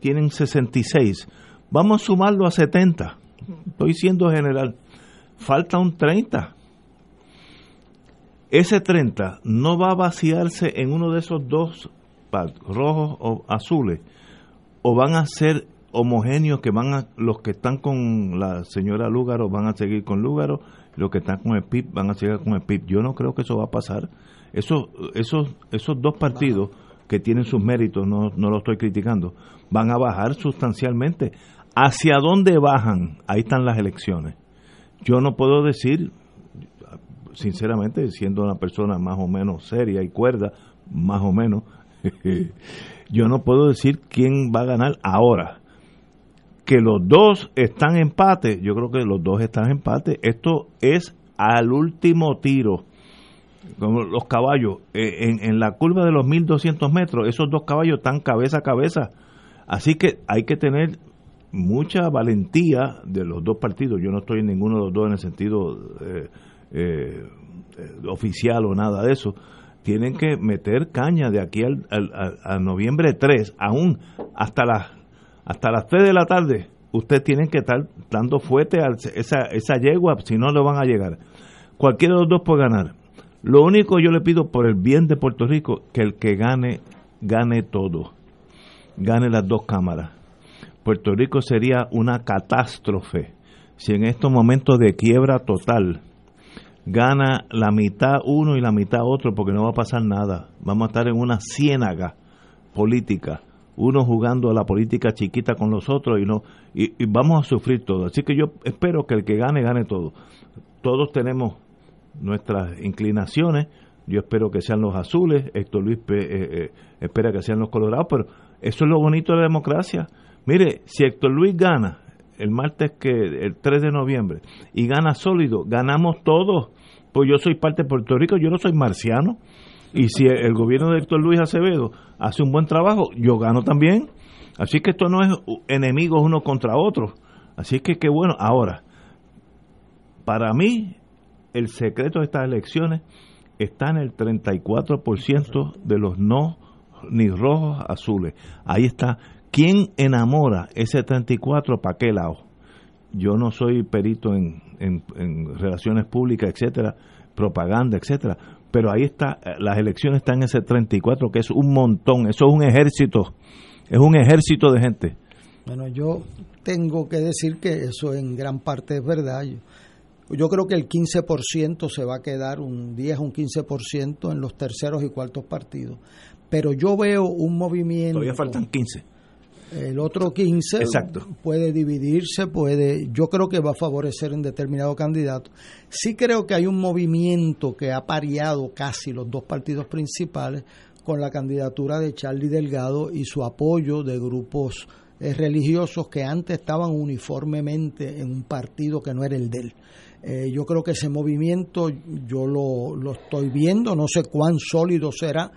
tienen 66 vamos a sumarlo a 70 estoy siendo general falta un 30 ese 30 no va a vaciarse en uno de esos dos rojos o azules, o van a ser homogéneos que van a, los que están con la señora Lúgaro van a seguir con Lúgaro, los que están con el PIB van a seguir con el PIB. Yo no creo que eso va a pasar. Eso, esos, esos dos partidos que tienen sus méritos, no, no lo estoy criticando, van a bajar sustancialmente. ¿Hacia dónde bajan? Ahí están las elecciones. Yo no puedo decir, sinceramente, siendo una persona más o menos seria y cuerda, más o menos, yo no puedo decir quién va a ganar ahora. Que los dos están en empate, yo creo que los dos están en empate. Esto es al último tiro. Como los caballos, eh, en, en la curva de los 1200 metros, esos dos caballos están cabeza a cabeza. Así que hay que tener mucha valentía de los dos partidos. Yo no estoy en ninguno de los dos en el sentido eh, eh, oficial o nada de eso. Tienen que meter caña de aquí al, a noviembre 3, aún hasta las hasta las 3 de la tarde. Ustedes tienen que estar dando fuerte a esa, esa yegua, si no, lo van a llegar. Cualquiera de los dos puede ganar. Lo único yo le pido por el bien de Puerto Rico, que el que gane, gane todo. Gane las dos cámaras Puerto Rico sería una catástrofe si en estos momentos de quiebra total gana la mitad uno y la mitad otro, porque no va a pasar nada. Vamos a estar en una ciénaga política, uno jugando a la política chiquita con los otros y no y, vamos a sufrir todo. Así que yo espero que el que gane gane todo. Todos tenemos nuestras inclinaciones. Yo espero que sean los azules. Héctor Luis eh, eh, espera que sean los colorados, pero eso es lo bonito de la democracia Mire, si Héctor Luis gana el martes que el 3 de noviembre y gana sólido, ganamos todos. Pues yo soy parte de Puerto Rico, yo no soy marciano. Y si el gobierno de Héctor Luis Acevedo hace un buen trabajo, yo gano también. Así que esto no es enemigos uno contra otro. Así que qué bueno. Ahora, para mí, el secreto de estas elecciones está en el 34% de los no ni rojos azules. Ahí está. ¿Quién enamora ese 34 para qué lado? Yo no soy perito en, en, relaciones públicas, etcétera, propaganda, etcétera, pero ahí está, las elecciones están en ese 34, que es un montón, eso es un ejército, es un ejército de gente. Bueno, yo tengo que decir que eso en gran parte es verdad. Yo creo que el 15% se va a quedar, un 10 o un 15% en los terceros y cuartos partidos. Pero yo veo un movimiento. Todavía faltan 15 el otro 15 puede dividirse, puede, yo creo que va a favorecer en determinado candidato. Sí creo que hay un movimiento que ha pareado casi los dos partidos principales con la candidatura de Charlie Delgado y su apoyo de grupos eh, religiosos que antes estaban uniformemente en un partido que no era el de él. Eh, yo creo que ese movimiento yo lo, lo estoy viendo, no sé cuán sólido será,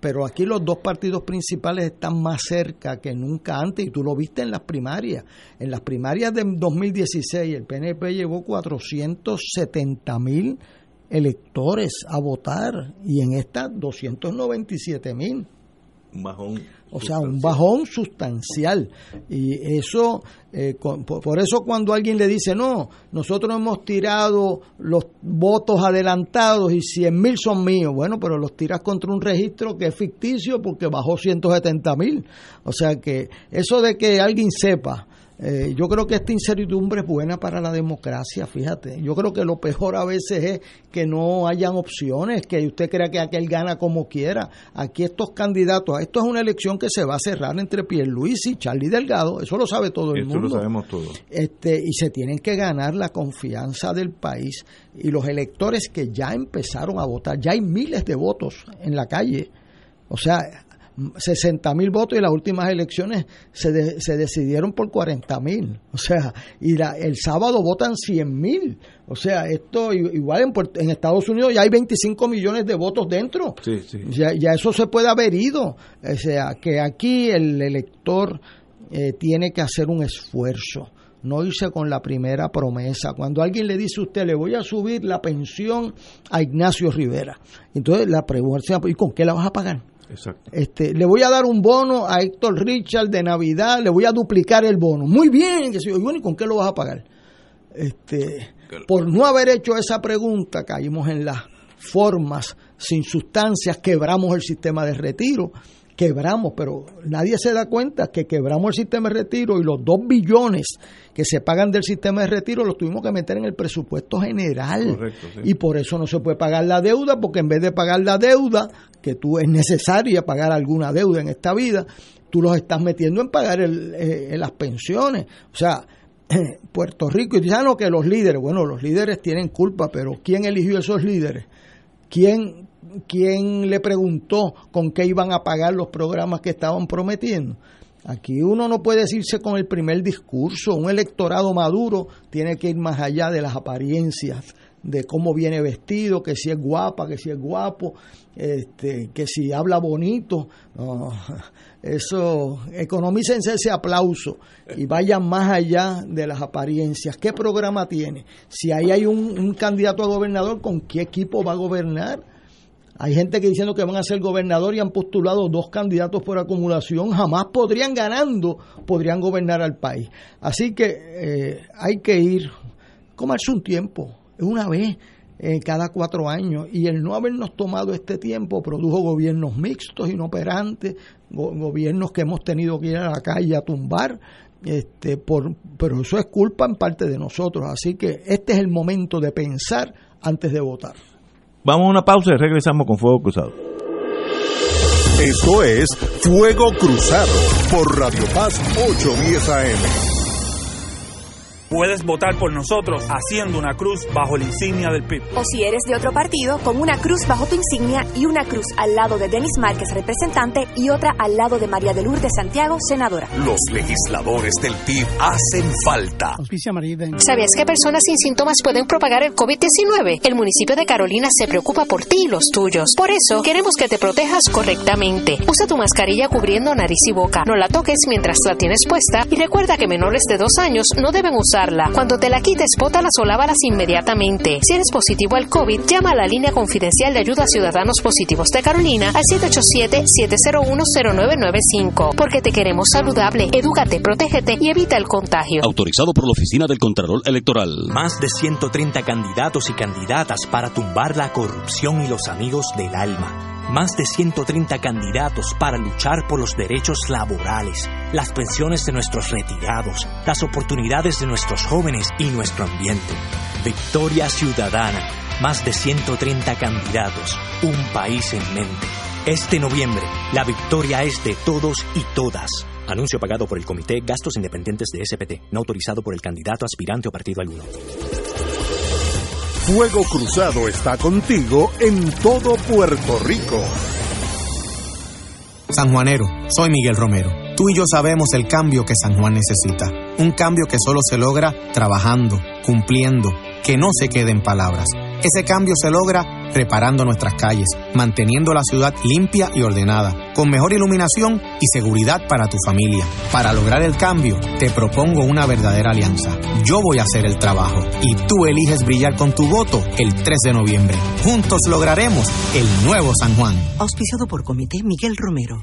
pero aquí los dos partidos principales están más cerca que nunca antes y tú lo viste en las primarias. En las primarias de 2016 el PNP llevó 470 mil electores a votar y en esta 297 mil. O sea, un bajón sustancial. Y eso, eh, por, eso cuando alguien le dice, no, nosotros hemos tirado los votos adelantados y 100 mil son míos, bueno, pero los tiras contra un registro que es ficticio porque bajó 170 mil. O sea que eso de que alguien sepa eh, yo creo que esta incertidumbre es buena para la democracia, fíjate. Yo creo que lo peor a veces es que no hayan opciones, que usted crea que aquel gana como quiera. Aquí estos candidatos, esto es una elección que se va a cerrar entre Luis y Charlie Delgado, eso lo sabe todo el mundo. lo sabemos todo. Este, y se tienen que ganar la confianza del país y los electores que ya empezaron a votar, ya hay miles de votos en la calle. O sea, 60 mil votos y las últimas elecciones se, se decidieron por 40 mil. O sea, y la, el sábado votan 100 mil. O sea, esto igual en, en, Estados Unidos ya hay 25 millones de votos dentro. Ya, ya, eso se puede haber ido. O sea, que aquí el elector eh, tiene que hacer un esfuerzo no irse con la primera promesa. Cuando alguien le dice a usted, le voy a subir la pensión a Ignacio Rivera, entonces la pregunta ¿y con qué la vas a pagar? Este, le voy a dar un bono a Héctor Richard de Navidad, le voy a duplicar el bono. Muy bien, que bueno, ¿y con qué lo vas a pagar? Este, por no haber hecho esa pregunta, caímos en las formas sin sustancias, quebramos el sistema de retiro quebramos, pero nadie se da cuenta que quebramos el sistema de retiro y los dos billones que se pagan del sistema de retiro los tuvimos que meter en el presupuesto general. Y por eso no se puede pagar la deuda, porque en vez de pagar la deuda, que tú es necesaria pagar alguna deuda en esta vida, tú los estás metiendo en pagar el, las pensiones. O sea, Puerto Rico, y dicen, ah, no, que los líderes, bueno, los líderes tienen culpa, pero ¿quién eligió esos líderes? ¿Quién, ¿Quién le preguntó con qué iban a pagar los programas que estaban prometiendo? Aquí uno no puede decirse con el primer discurso. Un electorado maduro tiene que ir más allá de las apariencias, de cómo viene vestido, que si es guapa, que si es guapo, este, que si habla bonito. eso, economícense ese aplauso y vayan más allá de las apariencias. ¿Qué programa tiene? Si ahí hay un, candidato a gobernador, ¿con qué equipo va a gobernar? Hay gente que diciendo que van a ser gobernador y han postulado dos candidatos por acumulación, jamás podrían ganando, podrían gobernar al país. Así que eh, hay que ir, comerse un tiempo, una vez eh, cada cuatro años, y el no habernos tomado este tiempo produjo gobiernos mixtos, inoperantes, gobiernos que hemos tenido que ir a la calle a tumbar, este, por, pero eso es culpa en parte de nosotros. Así que este es el momento de pensar antes de votar. Vamos a una pausa y regresamos con Fuego Cruzado. Esto es Fuego Cruzado por Radio Paz 810 AM. Puedes votar por nosotros haciendo una cruz bajo la insignia del PIB. O si eres de otro partido, con una cruz bajo tu insignia y una cruz al lado de Denis Márquez, representante, y otra al lado de María de Lourdes Santiago, senadora. Los legisladores del PIB hacen falta. ¿Sabías que personas sin síntomas pueden propagar el COVID-19? El municipio de Carolina se preocupa por ti y los tuyos. Por eso, queremos que te protejas correctamente. Usa tu mascarilla cubriendo nariz y boca. No la toques mientras la tienes puesta y recuerda que menores de dos años no deben usar cuando te la quites, bótalas o lávalas inmediatamente. Si eres positivo al COVID, llama a la línea confidencial de ayuda a ciudadanos positivos de Carolina al 787-701-0995. Porque te queremos saludable, edúcate, protégete y evita el contagio. Autorizado por la Oficina del Contralor Electoral. Más de 130 candidatos y candidatas para tumbar la corrupción y los amigos del alma más de 130 candidatos para luchar por los derechos laborales, las pensiones de nuestros retirados, las oportunidades de nuestros jóvenes y nuestro ambiente. Victoria Ciudadana, más de 130 candidatos, un país en mente. Este noviembre, la victoria es de todos y todas. Anuncio pagado por el Comité Gastos Independientes de SPT, no autorizado por el candidato aspirante o partido alguno. Fuego Cruzado está contigo en todo Puerto Rico. San Juanero, soy Miguel Romero. Tú y yo sabemos el cambio que San Juan necesita. Un cambio que solo se logra trabajando, cumpliendo, que no se quede en palabras. Ese cambio se logra reparando nuestras calles, manteniendo la ciudad limpia y ordenada, con mejor iluminación y seguridad para tu familia. Para lograr el cambio, te propongo una verdadera alianza. Yo voy a hacer el trabajo y tú eliges brillar con tu voto el 3 de noviembre. Juntos lograremos el nuevo San Juan. Auspiciado por Comité Miguel Romero.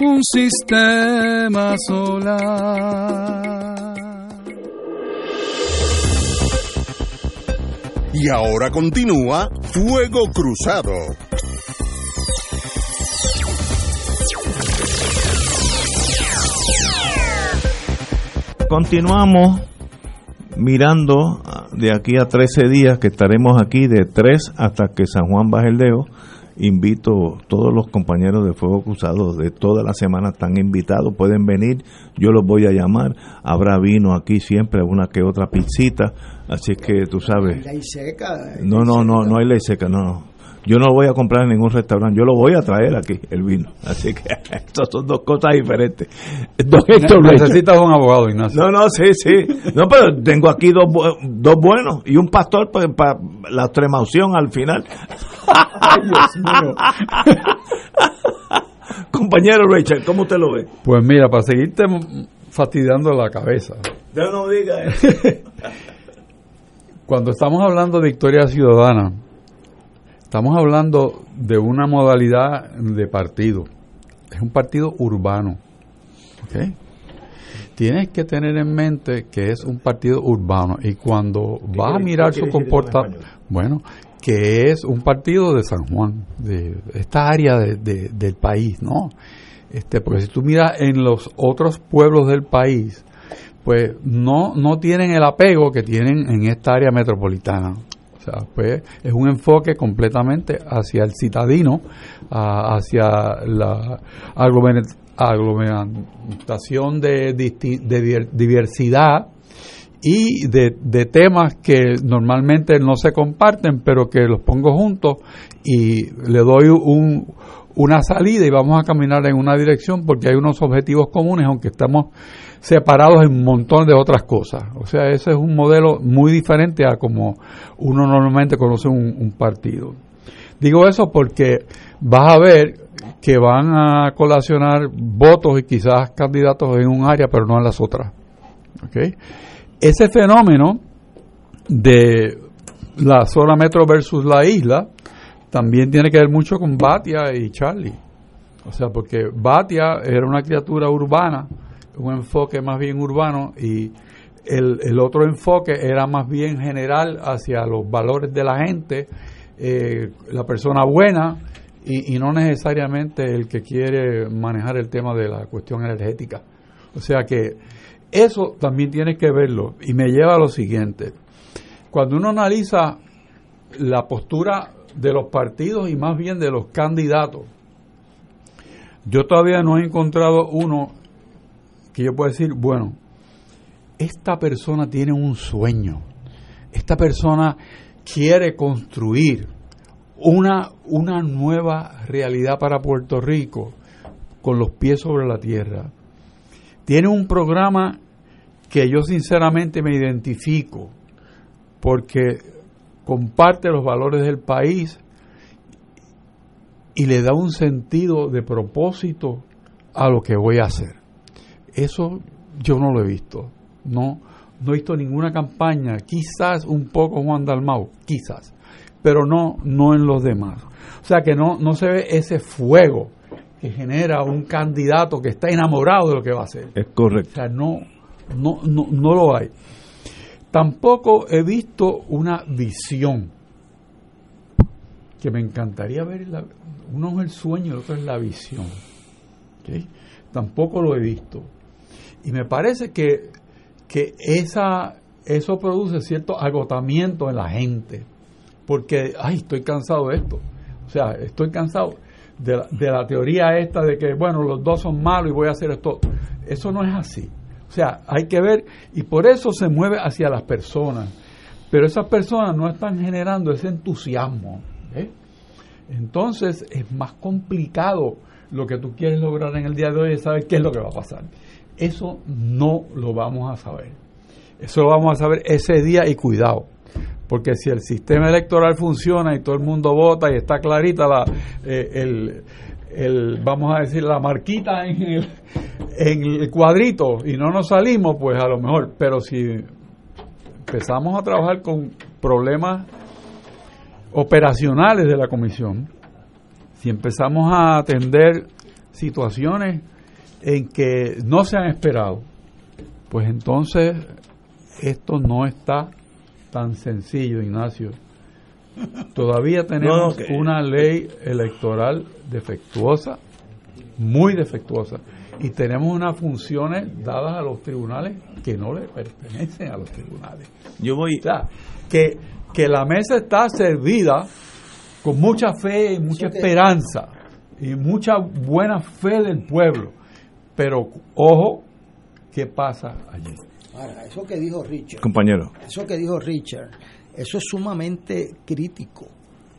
un sistema solar. Y ahora continúa Fuego Cruzado. Continuamos mirando de aquí a 13 días que estaremos aquí de 3 hasta que San Juan baje el dedo invito todos los compañeros de Fuego Cruzado de toda la semana están invitados, pueden venir, yo los voy a llamar, habrá vino aquí siempre, una que otra pizzita, así que tú sabes. Ley seca. No, no, no, no hay ley seca, no, no. Yo no lo voy a comprar en ningún restaurante, yo lo voy a traer aquí, el vino. Así que estas son dos cosas diferentes. Necesitas un abogado, Ignacio. No, no, sí, sí. No, pero tengo aquí dos, dos buenos y un pastor para, para la extrema opción al final. Ay, Dios mío. Compañero Richard, ¿cómo usted lo ve? Pues mira, para seguirte fastidiando la cabeza. Ya no diga eso. Cuando estamos hablando de victoria ciudadana, estamos hablando de una modalidad de partido. Es un partido urbano. ¿ok? Tienes que tener en mente que es un partido urbano y cuando vas a mirar su comportamiento, bueno, que es un partido de San Juan, de esta área de- de- del país, ¿no? Este, porque si tú miras en los otros pueblos del país, pues no, no tienen el apego que tienen en esta área metropolitana. O sea, pues es un enfoque completamente hacia el citadino, hacia la aglomer- aglomeración de, diversidad y de, temas que normalmente no se comparten, pero que los pongo juntos y le doy un, una salida y vamos a caminar en una dirección porque hay unos objetivos comunes, aunque estamos separados en un montón de otras cosas. O sea, ese es un modelo muy diferente a como uno normalmente conoce un, un partido. Digo eso porque vas a ver que van a colacionar votos y quizás candidatos en un área, pero no en las otras. ¿ok? Ese fenómeno de la zona metro versus la isla también tiene que ver mucho con Batia y Charlie. O sea, porque Batia era una criatura urbana, un enfoque más bien urbano, y el, el otro enfoque era más bien general hacia los valores de la gente, eh, la persona buena, y, y no necesariamente el que quiere manejar el tema de la cuestión energética. O sea que eso también tiene que verlo, y me lleva a lo siguiente. Cuando uno analiza la postura de los partidos y más bien de los candidatos, yo todavía no he encontrado uno que yo pueda decir, bueno, esta persona tiene un sueño, esta persona quiere construir una, una nueva realidad para Puerto Rico con los pies sobre la tierra. Tiene un programa que yo sinceramente me identifico porque comparte los valores del país y le da un sentido de propósito a lo que voy a hacer. Eso yo no lo he visto. No, no he visto ninguna campaña, quizás un poco Juan Dalmau, quizás, pero no, no en los demás. O sea que no, no se ve ese fuego que genera un candidato que está enamorado de lo que va a hacer. Es correcto. O sea, no, no, no, no lo hay. Tampoco he visto una visión que me encantaría ver. la- uno es el sueño y el otro es la visión. Tampoco lo he visto. Y me parece que, que esa, eso produce cierto agotamiento en la gente. Porque, ay, estoy cansado de esto. O sea, estoy cansado de la, de la teoría esta de que, bueno, los dos son malos y voy a hacer esto. Eso no es así. O sea, hay que ver, y por eso se mueve hacia las personas. Pero esas personas no están generando ese entusiasmo. ¿eh? Entonces es más complicado lo que tú quieres lograr en el día de hoy es saber qué es lo que va a pasar. Eso no lo vamos a saber. Eso lo vamos a saber ese día y cuidado. Porque si el sistema electoral funciona y todo el mundo vota y está clarita la, eh, el, el, vamos a decir, la marquita en el, en el cuadrito y no nos salimos, pues a lo mejor. Pero si empezamos a trabajar con problemas operacionales de la comisión, si empezamos a atender situaciones en que no se han esperado, pues entonces esto no está tan sencillo, Ignacio. Todavía tenemos No, una ley electoral defectuosa, muy defectuosa, y tenemos unas funciones dadas a los tribunales que no le pertenecen a los tribunales. Yo voy. O sea, que, que la mesa está servida con mucha fe y mucha esperanza y mucha buena fe del pueblo. Pero ojo, ¿qué pasa allí? Ahora, eso que dijo Richard, Compañero. eso que dijo Richard, eso es sumamente crítico.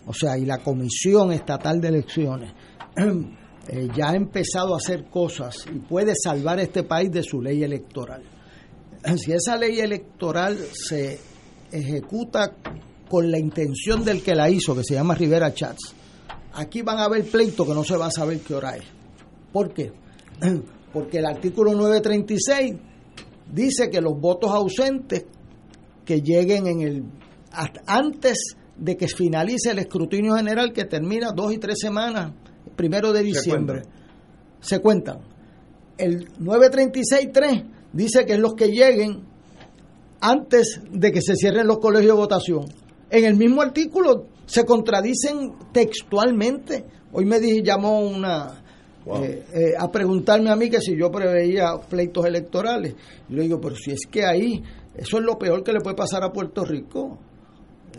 O sea, y la Comisión Estatal de Elecciones eh, ya ha empezado a hacer cosas y puede salvar este país de su ley electoral. Si esa ley electoral se ejecuta con la intención del que la hizo, que se llama Rivera Chats, aquí van a haber pleitos que no se va a saber qué hora es. ¿Por qué? Porque el artículo 936 dice que los votos ausentes que lleguen en el antes de que finalice el escrutinio general que termina dos y tres semanas, primero de diciembre, se cuentan. El 936.3 dice que es los que lleguen antes de que se cierren los colegios de votación. En el mismo artículo se contradicen textualmente. Hoy me llamó una eh, eh, a preguntarme a mí que si yo preveía pleitos electorales. Yo le digo, pero si es que ahí, eso es lo peor que le puede pasar a Puerto Rico.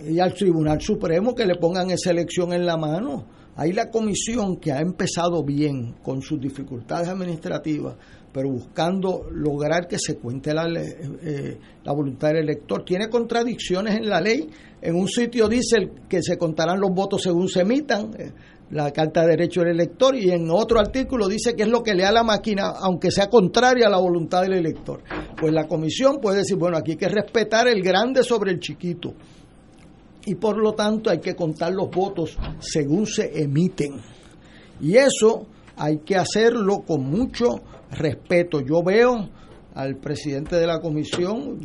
Y al Tribunal Supremo que le pongan esa elección en la mano. Ahí la comisión que ha empezado bien con sus dificultades administrativas, pero buscando lograr que se cuente la, eh, la voluntad del elector. Tiene contradicciones en la ley. En un sitio dice que se contarán los votos según se emitan, eh, la Carta de Derecho del Elector, y en otro artículo dice que es lo que le da la máquina, aunque sea contraria a la voluntad del elector. Pues la comisión puede decir, bueno, aquí hay que respetar el grande sobre el chiquito. Y por lo tanto hay que contar los votos según se emiten. Y eso hay que hacerlo con mucho respeto. Yo veo al presidente de la comisión,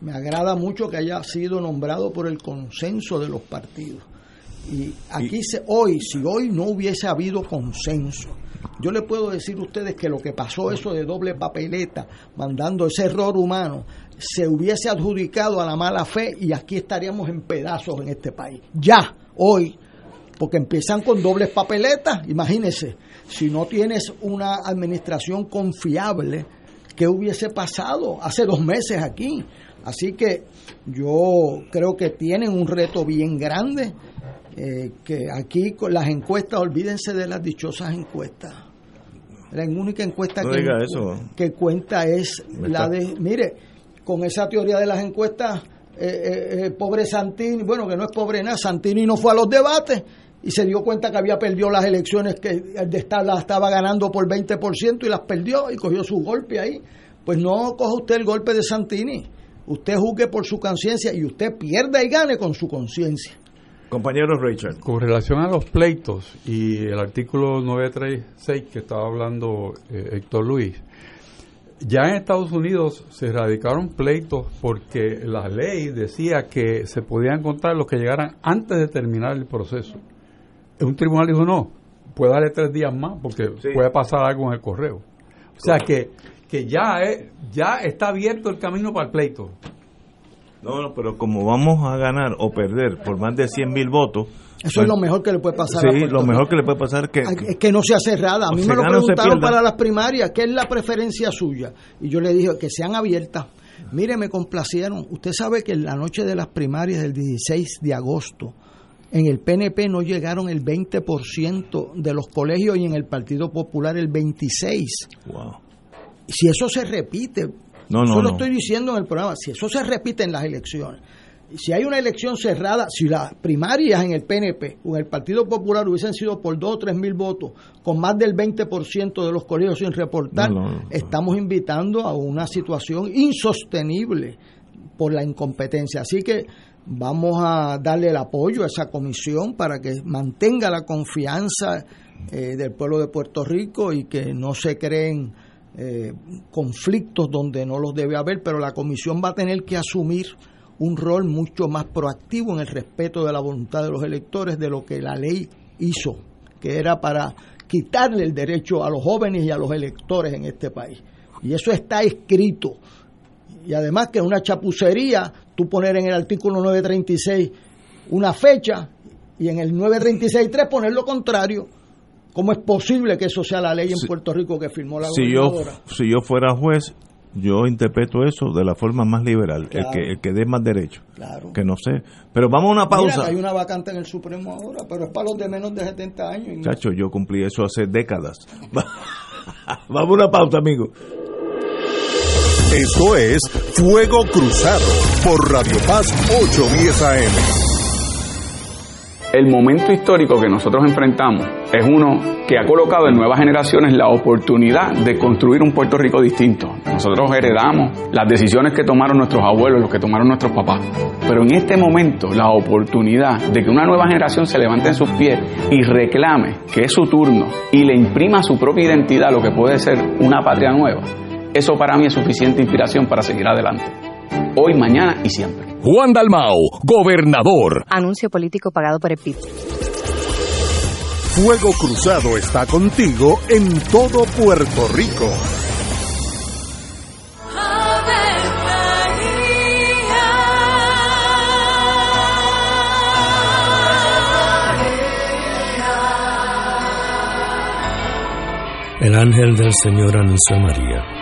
me, agrada mucho que haya sido nombrado por el consenso de los partidos. Y aquí se, hoy, si hoy no hubiese habido consenso, yo le puedo decir a ustedes que lo que pasó eso de doble papeleta, mandando ese error humano, se hubiese adjudicado a la mala fe y aquí estaríamos en pedazos en este país. Ya, hoy, porque empiezan con dobles papeletas, imagínense, si no tienes una administración confiable, ¿qué hubiese pasado hace dos meses aquí? Así que yo creo que tienen un reto bien grande, eh, que aquí con las encuestas, olvídense de las dichosas encuestas. La única encuesta que, que, cuenta es la de, mire, con esa teoría de las encuestas, eh, eh, pobre Santini, bueno, que no es pobre nada, Santini no fue a los debates y se dio cuenta que había perdido las elecciones que de estar, las estaba ganando por 20% y las perdió y cogió su golpe ahí. Pues no coja usted el golpe de Santini. Usted juzgue por su conciencia y usted pierda y gane con su conciencia. Compañero Richard. Con relación a los pleitos y el artículo 936 que estaba hablando eh, Héctor Luis, ya en Estados Unidos se erradicaron pleitos porque la ley decía que se podían contar los que llegaran antes de terminar el proceso un tribunal dijo no, puede darle tres días más porque puede pasar algo en el correo. O sea que, que ya, es, ya está abierto el camino para el pleito. No, no, pero como vamos a ganar o perder por más de 100 mil votos. Eso es pues, lo mejor que le puede pasar. Sí, lo mejor que le puede pasar es que, es que no sea cerrada. A mí me lo preguntaron para las primarias, ¿qué es la preferencia suya? Y yo le dije que sean abiertas. Mire, me complacieron. Usted sabe que en la noche de las primarias del 16 de agosto, en el PNP no llegaron el 20% de los colegios y en el Partido Popular el 26%. Wow. Si eso se repite, no, no, lo estoy diciendo en el programa, si eso se repite en las elecciones, si hay una elección cerrada, si las primarias en el PNP o en el Partido Popular hubiesen sido por 2 o 3 mil votos, con más del 20% de los colegios sin reportar, estamos invitando a una situación insostenible por la incompetencia. Así que Vamos a darle el apoyo a esa comisión para que mantenga la confianza eh, del pueblo de Puerto Rico y que no se creen eh, conflictos donde no los debe haber, pero la comisión va a tener que asumir un rol mucho más proactivo en el respeto de la voluntad de los electores de lo que la ley hizo, que era para quitarle el derecho a los jóvenes y a los electores en este país. Y eso está escrito y además que es una chapucería tú poner en el artículo 936 una fecha y en el 936.3 poner lo contrario. ¿Cómo es posible que eso sea la ley en Puerto Rico que firmó la si yo Si yo fuera juez, yo interpreto eso de la forma más liberal, el, que, el que dé más derecho. Claro. Que no sé. Pero vamos a una pausa. hay una vacante en el Supremo ahora, pero es para los de menos de 70 años. Chacho, yo cumplí eso hace décadas. vamos a una pausa, amigo. Esto es Fuego Cruzado por Radio Paz 810 AM. El momento histórico que nosotros enfrentamos es uno que ha colocado en nuevas generaciones la oportunidad de construir un Puerto Rico distinto. Nosotros heredamos las decisiones que tomaron nuestros abuelos, los que tomaron nuestros papás. Pero en este momento la oportunidad de que una nueva generación se levante en sus pies y reclame que es su turno y le imprima su propia identidad lo que puede ser una patria nueva, eso para mí es suficiente inspiración para seguir adelante. Hoy, mañana y siempre. Juan Dalmao, gobernador. Anuncio político pagado por el PIB. Fuego Cruzado está contigo en todo Puerto Rico. El ángel del Señor anunció a María.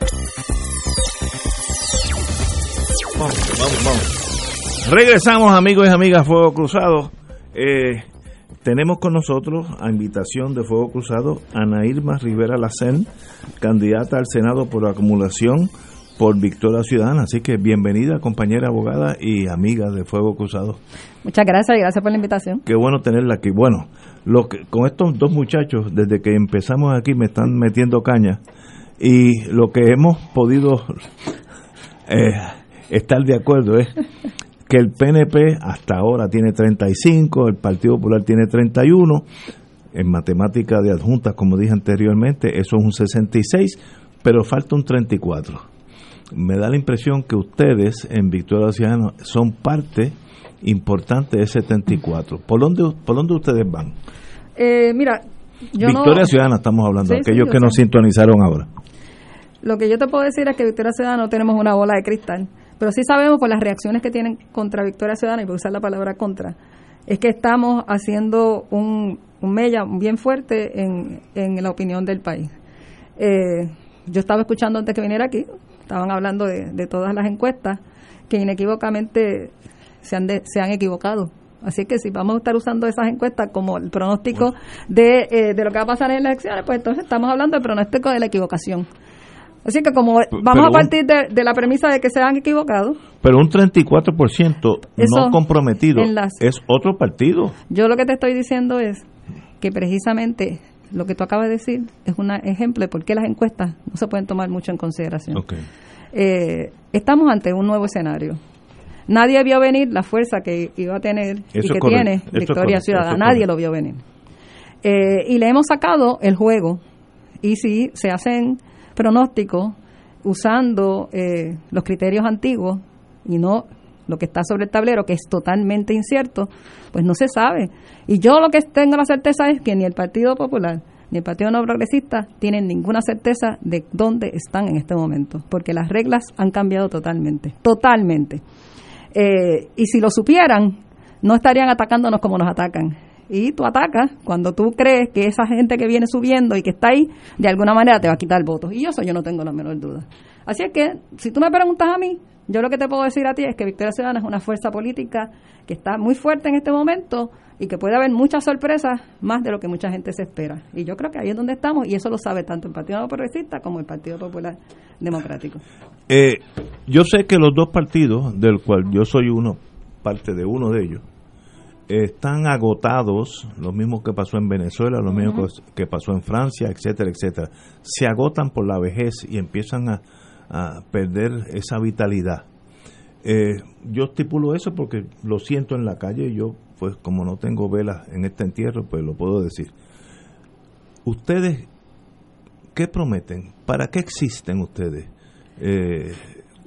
Vamos, vamos, vamos. Regresamos, amigos y amigas, Fuego Cruzado. Eh, tenemos con nosotros, a invitación de Fuego Cruzado, Ana Irma Rivera Lacén, candidata al Senado por acumulación por Victoria Ciudadana. Así que bienvenida, compañera abogada y amiga de Fuego Cruzado. Muchas gracias y gracias por la invitación. Qué bueno tenerla aquí. Bueno, lo que, con estos dos muchachos, desde que empezamos aquí, me están metiendo caña. Y lo que hemos podido eh, estar de acuerdo es que el PNP hasta ahora tiene 35, el Partido Popular tiene 31. En matemática de adjuntas, como dije anteriormente, eso es un 66, pero falta un 34 me da la impresión que ustedes en Victoria Ciudadana son parte importante de 74. ¿Por dónde, por dónde ustedes van? Eh, mira, yo Victoria no, Ciudadana estamos hablando, Sí, aquellos que nos sé. sintonizaron ahora. Lo que yo te puedo decir es que Victoria Ciudadana no tenemos una bola de cristal, pero sí sabemos por las reacciones que tienen contra Victoria Ciudadana, y por usar la palabra contra, es que estamos haciendo un, un mella bien fuerte en, en la opinión del país. Eh, yo estaba escuchando antes que viniera aquí, estaban hablando de, de todas las encuestas que inequívocamente se han, de- se han equivocado. Así que si vamos a estar usando esas encuestas como el pronóstico de, eh, de lo que va a pasar en las elecciones, pues entonces estamos hablando del pronóstico de la equivocación. Así que como vamos pero a partir de, de la premisa de que se han equivocado, Pero un 34% Eso, no comprometido las- es otro partido. yo lo que te estoy diciendo es que precisamente lo que tú acabas de decir es un ejemplo de por qué las encuestas no se pueden tomar mucho en consideración. Eh, estamos ante un nuevo escenario. Nadie vio venir la fuerza que iba a tener y que correcto, tiene Victoria correcto, Ciudadana. Nadie correcto. lo vio venir. Eh, y le hemos sacado el juego. Y si se hacen pronósticos usando eh, los criterios antiguos y no lo que está sobre el tablero, que es totalmente incierto, pues no se sabe. Y yo lo que tengo la certeza es que ni el Partido Popular ni el Partido No Progresista tienen ninguna certeza de dónde están en este momento, porque las reglas han cambiado totalmente, totalmente. Eh, y si lo supieran, no estarían atacándonos como nos atacan. Y tú atacas cuando tú crees que esa gente que viene subiendo y que está ahí, de alguna manera te va a quitar votos. Y eso yo no tengo la menor duda. Así es que, si tú me preguntas a mí, yo lo que te puedo decir a ti es que Victoria Ciudadana es una fuerza política que está muy fuerte en este momento y que puede haber muchas sorpresas más de lo que mucha gente se espera. Y yo creo que ahí es donde estamos y eso lo sabe tanto el Partido Progresista como el Partido Popular Democrático. Eh, yo sé que los dos partidos, del cual yo soy uno, parte de uno de ellos, están agotados, lo mismo que pasó en Venezuela, lo mismo que pasó en Francia, etcétera, etcétera. Se agotan por la vejez y empiezan a, a perder esa vitalidad. Eh, yo estipulo eso porque lo siento en la calle y yo, pues como no tengo velas en este entierro, pues lo puedo decir. ¿Ustedes qué prometen? ¿Para qué existen ustedes? Eh,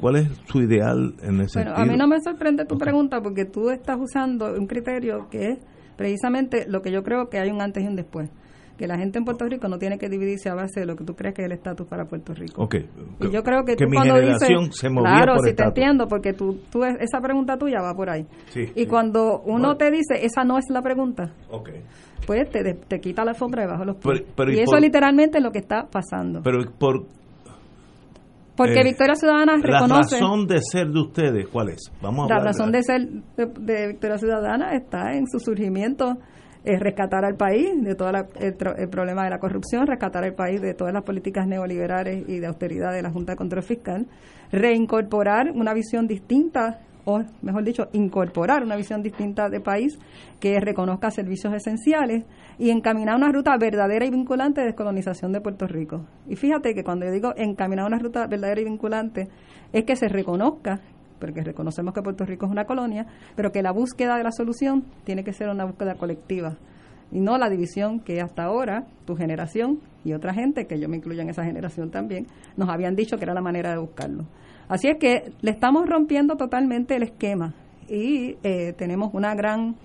¿Cuál es su ideal en ese bueno, A mí no me sorprende tu pregunta porque tú estás usando un criterio que es precisamente lo que yo creo que hay un antes y un después que la gente en Puerto Rico no tiene que dividirse a base de lo que tú crees que es el estatus para Puerto Rico. Okay. Y yo creo que, que tú mi cuando generación dices, se movía claro, por sí te entiendo, porque tú, tú esa pregunta tuya va por ahí. Sí, y sí. cuando uno Bueno. te dice, esa no es la pregunta, Okay. pues te, te quita la alfombra debajo de los pies. Pero- pero y ¿y eso literalmente es lo que está pasando. Pero por porque eh, Victoria Ciudadana la reconoce... razón de ser de ustedes, ¿cuál es? Vamos a La razón de ser de, de Victoria Ciudadana está en su surgimiento, es rescatar al país de todo el, el problema de la corrupción, rescatar al país de todas las políticas neoliberales y de austeridad de la Junta de Control Fiscal, reincorporar una visión distinta, o mejor dicho, incorporar una visión distinta de país que reconozca servicios esenciales y encaminar una ruta verdadera y vinculante de descolonización de Puerto Rico. Y fíjate que cuando yo digo encaminar una ruta verdadera y vinculante, es que se reconozca porque reconocemos que Puerto Rico es una colonia, pero que la búsqueda de la solución tiene que ser una búsqueda colectiva y no la división que hasta ahora tu generación y otra gente, que yo me incluyo en esa generación también, nos habían dicho que era la manera de buscarlo. Así es que le estamos rompiendo totalmente el esquema y eh, tenemos una gran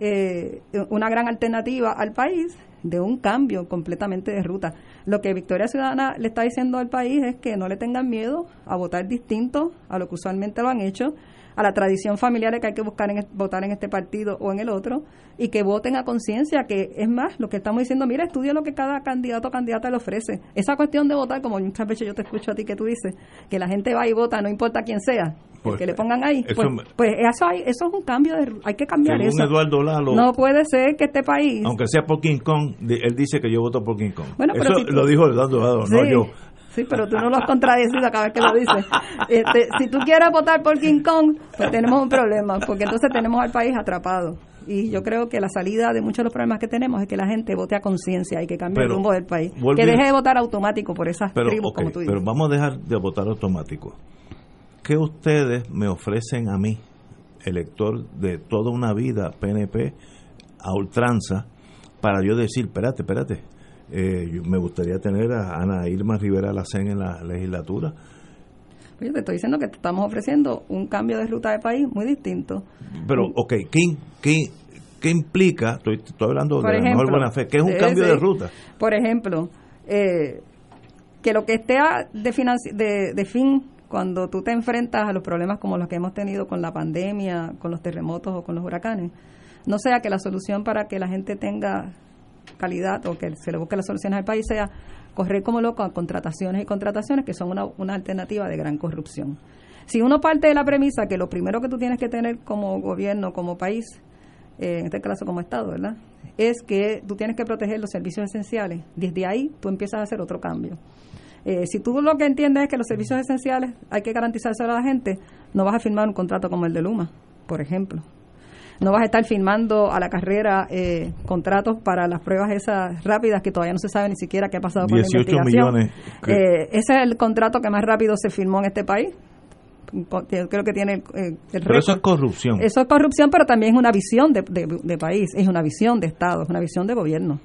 eh, una gran alternativa al país de un cambio completamente de ruta. Lo que Victoria Ciudadana le está diciendo al país es que no le tengan miedo a votar distinto a lo que usualmente lo han hecho, a la tradición familiar que hay que buscar en, votar en este partido o en el otro, y que voten a conciencia, que es más, lo que estamos diciendo, mira, estudia lo que cada candidato o candidata le ofrece. Esa cuestión de votar, como muchas veces yo te escucho a ti que tú dices, que la gente va y vota, no importa quién sea, el Pues, que le pongan ahí, eso pues, pues eso, hay, eso es un cambio, de, hay que cambiar Según eso. Eduardo Lalo, No puede ser que este país aunque sea por King Kong, él dice que yo voto por King Kong. Bueno, pero Eso si tú- lo dijo Eduardo Lalo, no yo. Sí, pero tú no lo has contradecido cada vez que lo dices. Este, si tú quieres votar por King Kong, pues tenemos un problema, porque entonces tenemos al país atrapado. Y yo creo que la salida de muchos de los problemas que tenemos es que la gente vote a conciencia y que cambie el rumbo del país. Que deje de votar automático por esas Pero, tribus, como tú dices. pero vamos a dejar de votar automático. ¿Qué ustedes me ofrecen a mí, elector de toda una vida PNP a ultranza, para yo decir, espérate, espérate, eh, yo- me gustaría tener a Ana Irma Rivera Lacén en la legislatura? Yo te estoy diciendo que te estamos ofreciendo un cambio de ruta de país muy distinto. Pero, ok, ¿qué, qué, qué implica? Estoy, estoy hablando Por de la mejor buena fe. ¿Qué es un cambio de ruta? Por ejemplo, eh, que lo que esté de, de, de fin cuando tú te enfrentas a los problemas como los que hemos tenido con la pandemia, con los terremotos o con los huracanes, no sea que la solución para que la gente tenga calidad o que se le busque las soluciones al país sea correr como loco a contrataciones y contrataciones que son una, una alternativa de gran corrupción. Si uno parte de la premisa que lo primero que tú tienes que tener como gobierno, como país, eh, en este caso como Estado, ¿verdad? Es que tú tienes que proteger los servicios esenciales. Desde ahí tú empiezas a hacer otro cambio. Eh, si tú lo que entiendes es que los servicios esenciales hay que garantizárselos a la gente, no vas a firmar un contrato como el de Luma, por ejemplo. No vas a estar firmando a la carrera eh, contratos para las pruebas esas rápidas que todavía no se sabe ni siquiera qué ha pasado con la 18 investigación. millones. Eh, ese es el contrato que más rápido se firmó en este país. Creo que tiene el, eh, el Pero eso es corrupción. Eso es corrupción, pero también es una visión de, de- de país, es una visión de Estado, es una visión de gobierno.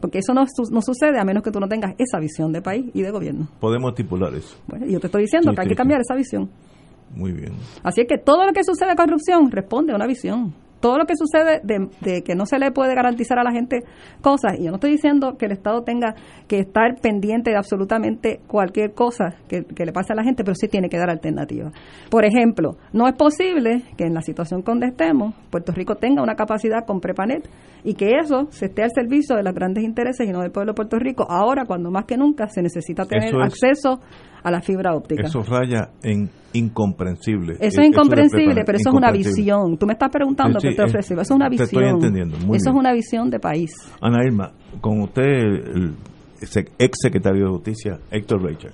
Porque eso no, no sucede a menos que tú no tengas esa visión de país y de gobierno. Podemos estipular eso. Bueno, yo te estoy diciendo Sí, que hay que cambiar esa visión. Muy bien. Así es que todo lo que sucede de corrupción responde a una visión todo lo que sucede de, que no se le puede garantizar a la gente cosas, y yo no estoy diciendo que el Estado tenga que estar pendiente de absolutamente cualquier cosa que, le pase a la gente, pero sí tiene que dar alternativas. Por ejemplo, no es posible que en la situación donde estemos, Puerto Rico tenga una capacidad con Prepanet y que eso se esté al servicio de los grandes intereses y no del pueblo de Puerto Rico, ahora cuando más que nunca se necesita tener acceso a la fibra óptica. Eso raya en incomprensible. Eso es incomprensible, pero eso es una visión. Tú me estás preguntando qué te ofrece. Eso es una visión. Te estoy entendiendo. Muy eso es una visión de país. Ana Irma, con usted, el ex secretario de Justicia, Héctor Richard.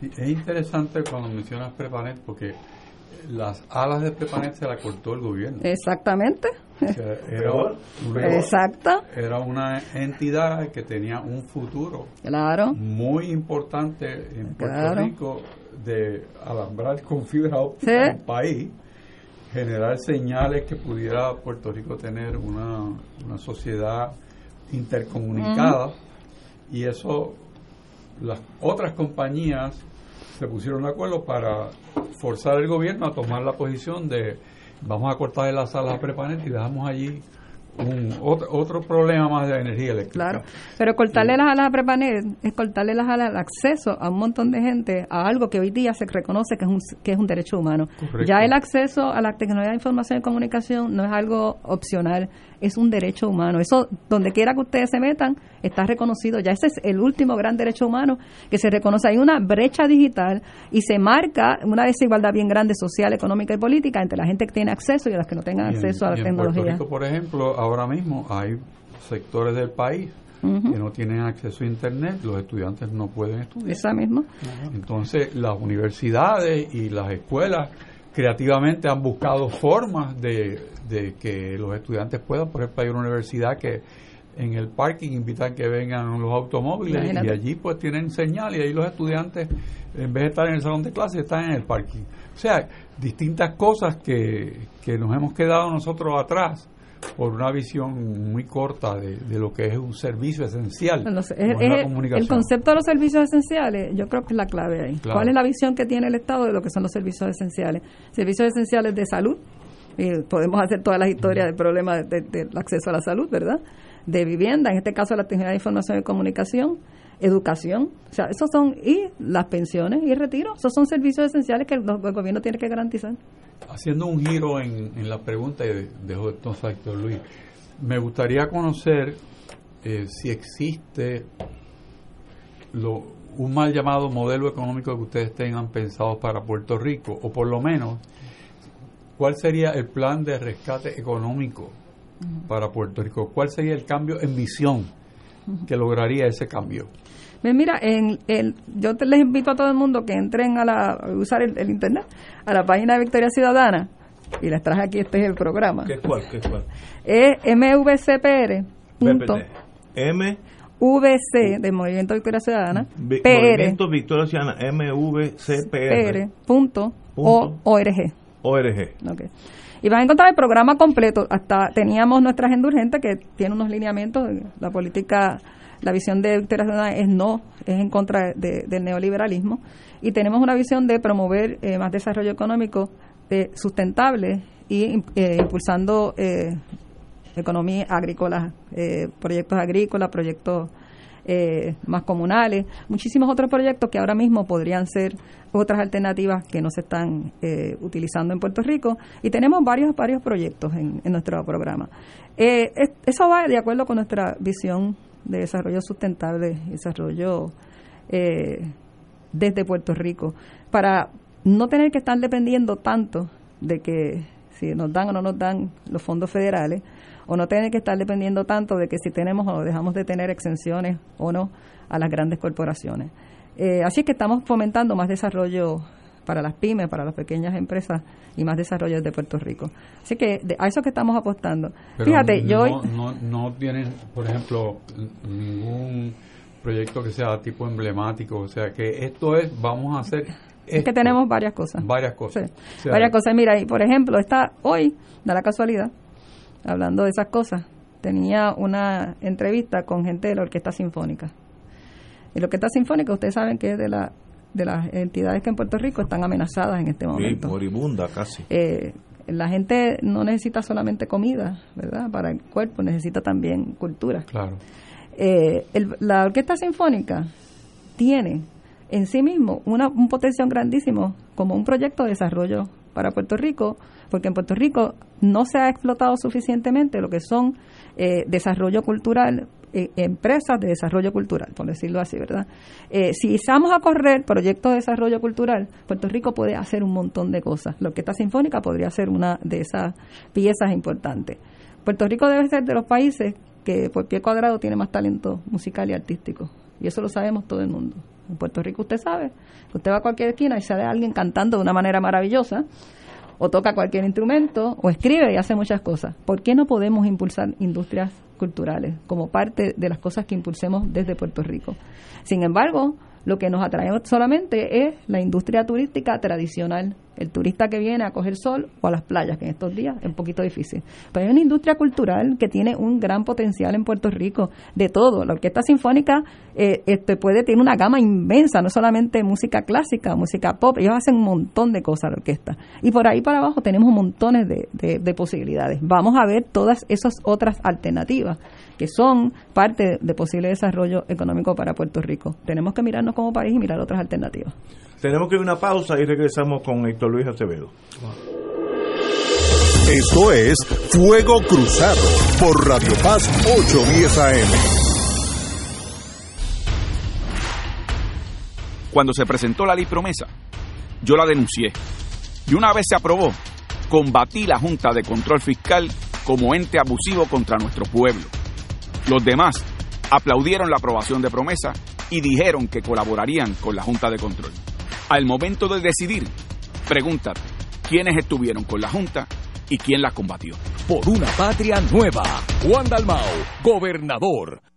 Sí, es interesante cuando mencionas Prepanet porque las alas de Prepanet se las cortó el gobierno. Exactamente. era, una, era una entidad que tenía un futuro claro. muy importante en Puerto Rico de alambrar con fibra óptica el país, generar señales que pudiera Puerto Rico tener una, una sociedad intercomunicada y eso las otras compañías se pusieron de acuerdo para forzar al gobierno a tomar la posición de vamos a cortar las salas prepanet y dejamos allí un, otro, otro problema más de energía eléctrica. Claro, pero cortarle las alas a Prepanet es cortarle las alas al acceso a un montón de gente a algo que hoy día se reconoce que es un, que es un derecho humano. Ya el acceso a la tecnología de información y comunicación no es algo opcional, es un derecho humano. Eso, donde quiera que ustedes se metan, está reconocido. Ya ese es el último gran derecho humano que se reconoce. Hay una brecha digital y se marca una desigualdad bien grande social, económica y política entre la gente que tiene acceso y las que no tengan acceso a la tecnología. por ejemplo, ahora mismo hay sectores del país que no tienen acceso a internet, los estudiantes no pueden estudiar. Esa misma. Entonces, las universidades y las escuelas creativamente han buscado formas de, que los estudiantes puedan, por ejemplo, hay una universidad que en el parking invitan que vengan los automóviles y allí pues tienen señal y ahí los estudiantes en vez de estar en el salón de clase están en el parking. O sea, distintas cosas que, que nos hemos quedado nosotros atrás por una visión muy corta de, lo que es un servicio esencial. el concepto de los servicios esenciales, yo creo que es la clave ahí. ¿Cuál es la visión que tiene el Estado de lo que son los servicios esenciales? Servicios esenciales de salud, y podemos hacer todas las historias del problema del acceso a la salud, ¿verdad? De vivienda, en este caso la tecnología de información y comunicación, educación, o sea, esos son, y las pensiones y retiro, esos son servicios esenciales que el gobierno tiene que garantizar haciendo un giro en, la pregunta, y dejo entonces a Héctor Luis, me gustaría conocer eh, si existe lo, un mal llamado modelo económico que ustedes tengan pensado para Puerto Rico, o por lo menos, ¿cuál sería el plan de rescate económico para Puerto Rico? ¿Cuál sería el cambio en visión que lograría ese cambio? Mira, en el, yo les invito a todo el mundo que entren a, la, usar el, internet, a la página de Victoria Ciudadana, y les traje aquí, este es el programa. ¿Qué cuál? ¿Qué cuál? Es mvcpr. M. VC de Movimiento Victoria Ciudadana. PR. Movimiento Victoria Ciudadana, MVCPR. Punto org. ORG. Okay. Y van a encontrar el programa completo. Hasta teníamos nuestra agenda urgente que tiene unos lineamientos de la política la visión de Ciudadana es no, es en contra del neoliberalismo. Y tenemos una visión de promover eh, más desarrollo económico eh, sustentable y eh, impulsando economía agrícola, proyectos agrícolas, proyectos más comunales, muchísimos otros proyectos que ahora mismo podrían ser otras alternativas que no se están utilizando en Puerto Rico y tenemos varios varios proyectos en, en nuestro programa. eso va de acuerdo con nuestra visión de desarrollo sustentable y desarrollo eh, desde Puerto Rico, para no tener que estar dependiendo tanto de que si nos dan o no nos dan los fondos federales, o no tener que estar dependiendo tanto de que si tenemos o dejamos de tener exenciones o no a las grandes corporaciones. Eh, así es que estamos fomentando más desarrollo para las pymes, para las pequeñas empresas y más desarrollo de Puerto Rico. Así que a eso que estamos apostando. Fíjate, yo... No, no, tienen, por ejemplo, ningún proyecto que sea tipo emblemático, o sea, que esto es, vamos a hacer... Es que tenemos varias cosas. Varias cosas. varias cosas. Mira, y por ejemplo, está hoy, da la casualidad, hablando de esas cosas, tenía una entrevista con gente de la Orquesta Sinfónica. Y la Orquesta Sinfónica, ustedes saben que es de la de las entidades que en Puerto Rico están amenazadas en este momento. moribunda casi. Eh, la gente no necesita solamente comida, ¿verdad? Para el cuerpo, necesita también cultura. Claro. Eh, la Orquesta Sinfónica tiene en sí mismo una, un potencial grandísimo como un proyecto de desarrollo para Puerto Rico, porque en Puerto Rico no se ha explotado suficientemente lo que son eh, desarrollo cultural, eh, empresas de desarrollo cultural, por decirlo así, ¿verdad? Eh, si estamos a correr proyectos de desarrollo cultural, Puerto Rico puede hacer un montón de cosas. La Orquesta Sinfónica podría ser una de esas piezas importantes. Puerto Rico debe ser de los países que por pie cuadrado tiene más talento musical y artístico. Y eso lo sabemos todo el mundo. En Puerto Rico usted sabe, usted va a cualquier esquina y sale alguien cantando de una manera maravillosa o toca cualquier instrumento, o escribe y hace muchas cosas. ¿Por qué no podemos impulsar industrias culturales como parte de las cosas que impulsemos desde Puerto Rico? Sin embargo, lo que nos atrae solamente es la industria turística tradicional, el turista que viene a coger sol o a las playas, que en estos días es un poquito difícil. Pero hay una industria cultural que tiene un gran potencial en Puerto Rico, de todo. La orquesta sinfónica eh, este, puede tener una gama inmensa, no solamente música clásica, música pop, ellos hacen un montón de cosas la orquesta. Y por ahí para abajo tenemos montones de, de posibilidades. Vamos a ver todas esas otras alternativas que son parte de posible desarrollo económico para Puerto Rico. Tenemos que mirarnos como país y mirar otras alternativas. Tenemos que ir a una pausa y regresamos con Héctor Luis Acevedo. Esto es Fuego Cruzado por Radio Paz 810 AM. Cuando se presentó la ley promesa, yo la denuncié. Y una vez se aprobó, combatí la Junta de Control Fiscal como ente abusivo contra nuestro pueblo. Los demás aplaudieron la aprobación de promesa y dijeron que colaborarían con la Junta de Control. Al momento de decidir, pregúntate, ¿quiénes estuvieron con la Junta y quién la combatió? Por una patria nueva. Juan Dalmao, gobernador.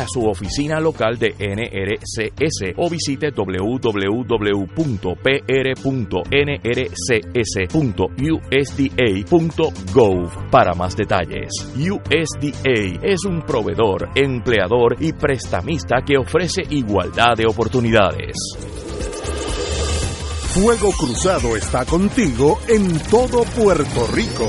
a su oficina local de NRCS o visite www.pr.nrcs.usda.gov para más detalles. USDA es un proveedor, empleador y prestamista que ofrece igualdad de oportunidades. Fuego Cruzado está contigo en todo Puerto Rico.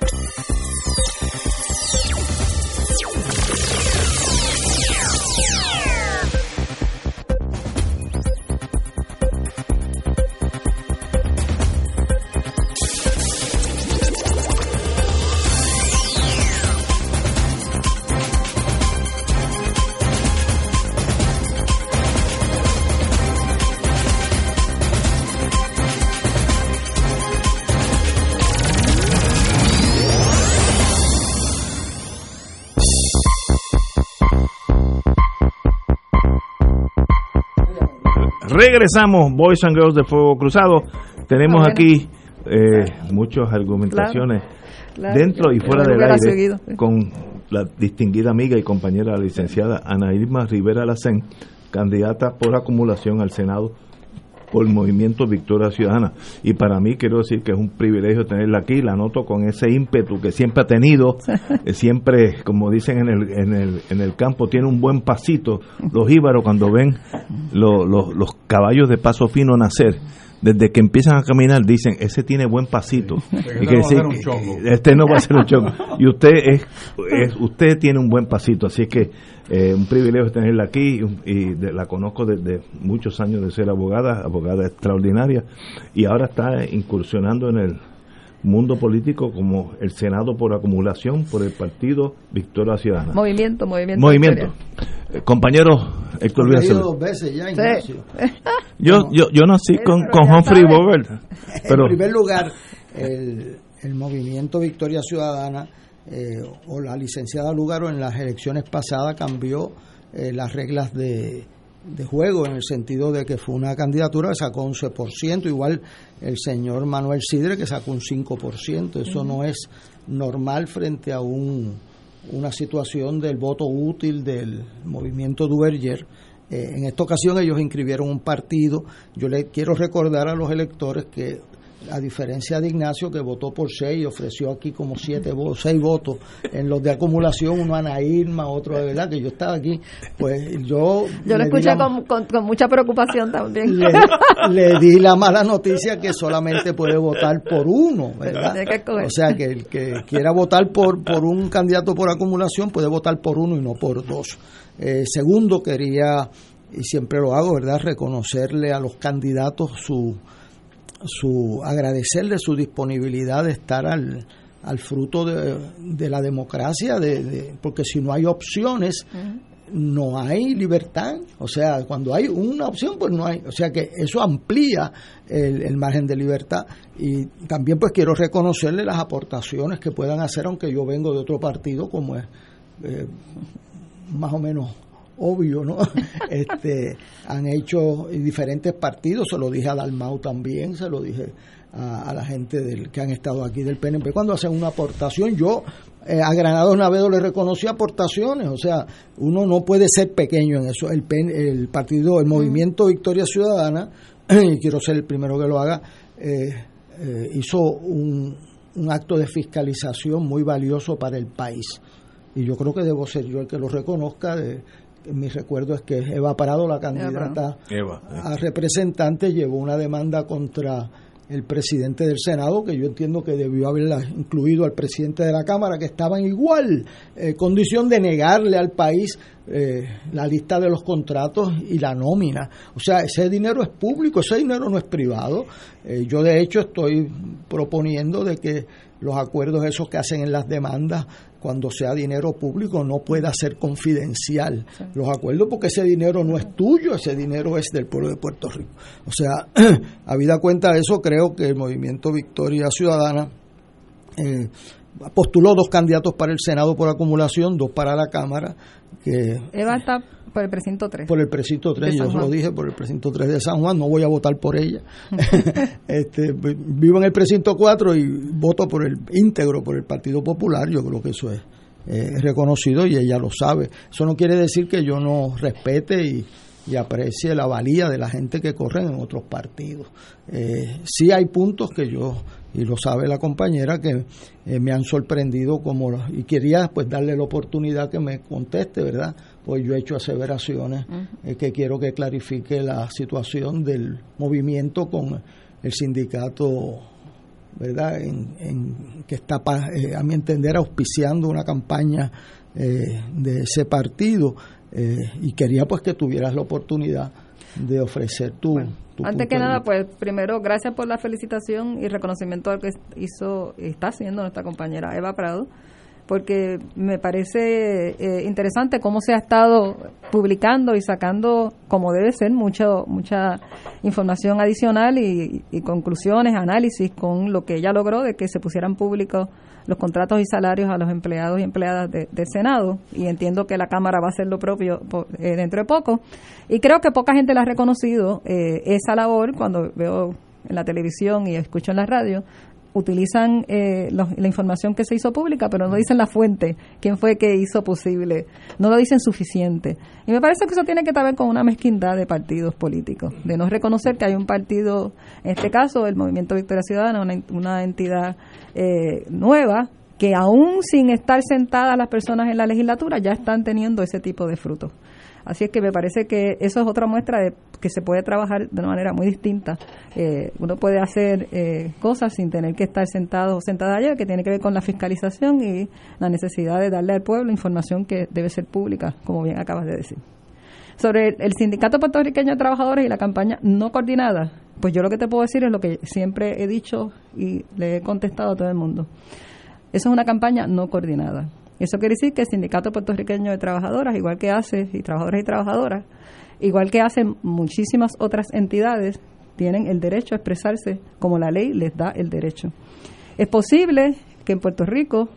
Regresamos, Boys and Girls de Fuego Cruzado. Tenemos aquí eh, muchas argumentaciones Claro, dentro y fuera del aire seguido, sí. con la distinguida amiga y compañera la licenciada Ana Irma Rivera Lacén, candidata por acumulación al Senado por el movimiento Victoria Ciudadana. Y para mí quiero decir que es un privilegio tenerla aquí, la noto con ese ímpetu que siempre ha tenido, eh, siempre, como dicen en el, en el, en el campo, tiene un buen pasito. Los íbaros cuando ven lo- lo- los caballos de paso fino nacer, desde que empiezan a caminar dicen, ese tiene buen pasito. Este Y no que va a ser decir, un chongo. este no va a ser un chongo. Y usted es, es- usted tiene un buen pasito, así que eh, un privilegio tenerla aquí y, de- la conozco desde muchos años de ser abogada, abogada extraordinaria, y ahora está incursionando en el mundo político como el Senado por acumulación por el partido Victoria Ciudadana. Movimiento, movimiento. Movimiento. Eh, compañero Héctor dos veces ya, Sí. Ignacio. Yo, yo, yo nací con, con Humphrey. Bogart, pero en primer lugar, el, el movimiento Victoria Ciudadana eh, o la licenciada Lugaro en las elecciones pasadas cambió eh, las reglas de, de juego en el sentido de que fue una candidatura que sacó 11%, igual el señor Manuel Sidre que sacó un 5%, eso no es normal frente a un, una situación del voto útil del movimiento Duverger. Eh, en esta ocasión ellos inscribieron un partido. Yo le quiero recordar a los electores que, a diferencia de Ignacio, que votó por seis y ofreció aquí como siete votos, seis votos, en los de acumulación, uno a Ana Irma, otro de verdad, que yo estaba aquí, pues yo... Yo lo escuché la- con, con- con mucha preocupación también. le, le di la mala noticia que solamente puede votar por uno, ¿verdad? O sea que el que quiera votar por, por un candidato por acumulación puede votar por uno y no por dos. Eh, segundo, quería, y siempre lo hago, ¿verdad?, reconocerle a los candidatos su, su agradecerle su disponibilidad de estar al, al fruto de, de la democracia, de, de- porque si no hay opciones, no hay libertad. O sea, cuando hay una opción, pues no hay. O sea que eso amplía el, el margen de libertad. Y también pues quiero reconocerle las aportaciones que puedan hacer, aunque yo vengo de otro partido, como es eh, más o menos obvio, ¿no? Este, han hecho diferentes partidos, se lo dije a Dalmau también, se lo dije a, la gente del, que han estado aquí del PNP. Cuando hacen una aportación, yo eh, a Granados Navedo le reconocí aportaciones, o sea, uno no puede ser pequeño en eso. El, PN el partido, el movimiento Victoria Ciudadana, y quiero ser el primero que lo haga, eh, eh, hizo un, un acto de fiscalización muy valioso para el país. Y yo creo que debo ser yo el que lo reconozca. De, mi recuerdo es que Eva Parado, la candidata Eva, eh. a representante, llevó una demanda contra el presidente del Senado, que yo entiendo que debió haberla incluido al presidente de la Cámara, que estaba en igual eh, condición de negarle al país eh, la lista de los contratos y la nómina. O sea, ese dinero es público, ese dinero no es privado. Eh, yo de hecho estoy proponiendo de que los acuerdos esos que hacen en las demandas cuando sea dinero público no pueda ser confidencial los acuerdos porque ese dinero no es tuyo, ese dinero es del pueblo de Puerto Rico. O sea, habida cuenta de eso, creo que el movimiento Victoria Ciudadana eh, postuló dos candidatos para el Senado por acumulación, dos para la Cámara, que Eva está por el precinto 3. por el precinto 3, De yo se lo dije, por el precinto 3 de San Juan, no voy a votar por ella. este, vivo en el precinto 4 y voto por el íntegro, por el Partido Popular, yo creo que eso es eh, reconocido y ella lo sabe. Eso no quiere decir que yo no respete y, y aprecie la valía de la gente que corren en otros partidos. Eh, sí hay puntos que yo, y lo sabe la compañera, que eh, me han sorprendido como y quería pues darle la oportunidad que me conteste, ¿verdad? Pues yo he hecho aseveraciones eh, que quiero que clarifique la situación del movimiento con el sindicato ¿verdad? En, en- que está, pa- eh, a mi entender, auspiciando una campaña eh, de ese partido eh, y quería pues que tuvieras la oportunidad de ofrecer tu, tu Antes que nada, pues primero, gracias por la felicitación y reconocimiento al que hizo y está haciendo nuestra compañera Eva Prado porque me parece eh, interesante cómo se ha estado publicando y sacando, como debe ser, mucho, mucha información adicional y, y conclusiones, análisis con lo que ella logró de que se pusieran públicos los contratos y salarios a los empleados y empleadas de- del Senado. Y entiendo que la Cámara va a hacer lo propio eh, dentro de poco. Y creo que poca gente la ha reconocido eh, esa labor cuando veo en la televisión y escucho en la radio utilizan eh, los- la información que se hizo pública, pero no dicen la fuente, quién fue que hizo posible, no lo dicen suficiente. Y me parece que eso tiene que ver con una mezquindad de partidos políticos, de no reconocer que hay un partido, en este caso el Movimiento Victoria Ciudadana, una, una entidad eh, nueva, que aún sin estar sentadas las personas en la legislatura ya están teniendo ese tipo de frutos. Así es que me parece que eso es otra muestra de que se puede trabajar de una manera muy distinta. Eh, uno puede hacer eh, cosas sin tener que estar sentado o sentada allá, que tiene que ver con la fiscalización y la necesidad de darle al pueblo información que debe ser pública, como bien acabas de decir. Sobre el, el Sindicato Puertorriqueño de Trabajadores y la campaña no coordinada, pues yo lo que te puedo decir es lo que siempre he dicho y le he contestado a todo el mundo. Eso es una campaña no coordinada. Eso quiere decir que el Sindicato Puertorriqueño de Trabajadoras, igual que hace, y trabajadores y trabajadoras, igual que hacen muchísimas otras entidades, tienen el derecho a expresarse como la ley les da el derecho. Es posible que en Puerto Rico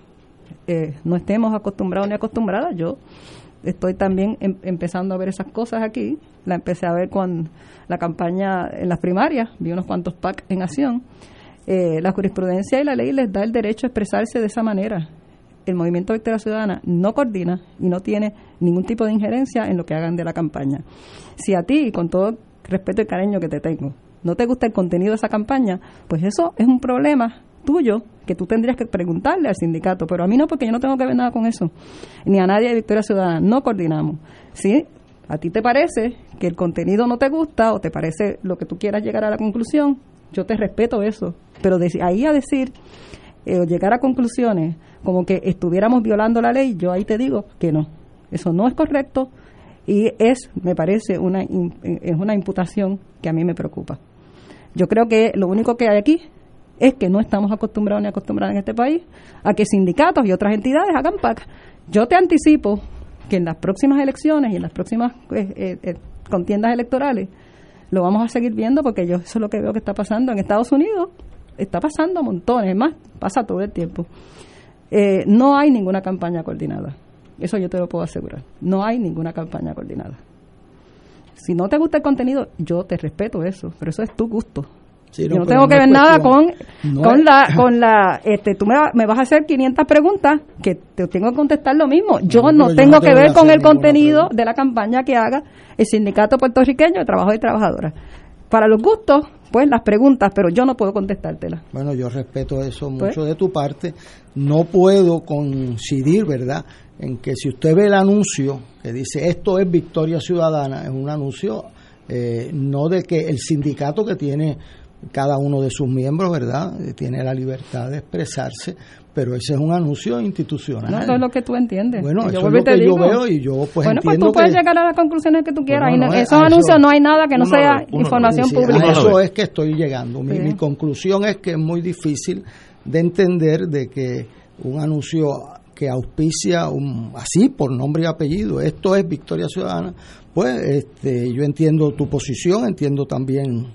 eh, no estemos acostumbrados ni acostumbradas. Yo estoy también em- empezando a ver esas cosas aquí. La empecé a ver con la campaña en las primarias, vi unos cuantos PAC en acción. Eh, la jurisprudencia y la ley les da el derecho a expresarse de esa manera. El movimiento Victoria Ciudadana no coordina y no tiene ningún tipo de injerencia en lo que hagan de la campaña. Si a ti, con todo respeto y cariño que te tengo, no te gusta el contenido de esa campaña, pues eso es un problema tuyo que tú tendrías que preguntarle al sindicato, pero a mí no, porque yo no tengo que ver nada con eso, ni a nadie de Victoria Ciudadana, no coordinamos. Si a ti te parece que el contenido no te gusta o te parece lo que tú quieras llegar a la conclusión, yo te respeto eso, pero de ahí a decir eh, o llegar a conclusiones como que estuviéramos violando la ley, yo ahí te digo que no, eso no es correcto y es, me parece, una, es una imputación que a mí me preocupa. Yo creo que lo único que hay aquí es que no estamos acostumbrados ni acostumbrados en este país a que sindicatos y otras entidades hagan PAC. Yo te anticipo que en las próximas elecciones y en las próximas eh, eh, eh, contiendas electorales lo vamos a seguir viendo porque yo eso es lo que veo que está pasando en Estados Unidos. Está pasando montones, es más, pasa todo el tiempo. Eh, no hay ninguna campaña coordinada. Eso yo te lo puedo asegurar. No hay ninguna campaña coordinada. Si no te gusta el contenido, yo te respeto eso, pero eso es tu gusto. Sí, yo no tengo que ver nada con, no con es- la, con la, este, tú me, me vas a hacer 500 preguntas que te tengo que contestar lo mismo. Yo No, no, yo tengo no que ver con el contenido de la campaña que haga el Sindicato Puertorriqueño de Trabajo y Trabajadoras. Para los gustos, pues las preguntas, pero yo no puedo contestártelas. Bueno, yo respeto eso Pues- mucho de tu parte. No puedo coincidir, ¿verdad?, en que si usted ve el anuncio que dice esto es Victoria Ciudadana, es un anuncio eh, no de que el sindicato que tiene cada uno de sus miembros, ¿verdad?, Eh, tiene la libertad de expresarse, pero ese es un anuncio institucional. No, eso es lo que tú entiendes. Bueno, Y eso es lo que yo veo y yo pues bueno, pues tú puedes que... llegar a las conclusiones que tú quieras. Bueno, y no- no, esos eso- anuncios no hay nada que no sea información sí, pública. A eso es que estoy llegando. Mi, Sí. mi conclusión es que es muy difícil de entender de que un anuncio que auspicia un, así por nombre y apellido, esto es Victoria Ciudadana, pues este, yo entiendo tu posición, entiendo también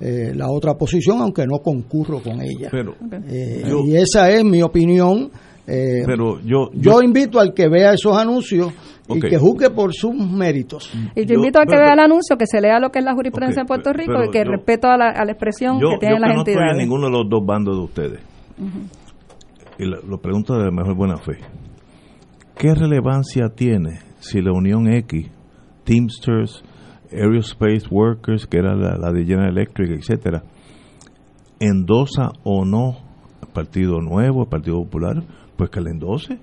eh, la otra posición, aunque no concurro con ella. Pero, Eh, yo- y esa es mi opinión. eh, Pero yo, yo invito al que vea esos anuncios y que juzgue por sus méritos. Y yo invito a que vea el anuncio, que se lea lo que es la jurisprudencia Ok, de Puerto Rico pero y que yo- respeto a la, a la expresión yo, que tienen yo las que no estoy en entidades. ninguno de los dos bandos de ustedes, y lo, lo pregunto de la mejor buena fe, ¿qué relevancia tiene si la Unión X, Teamsters, Aerospace Workers, que era la, la de General Electric, etcétera, endosa o no el Partido Nuevo, el Partido Popular? Pues que la endose.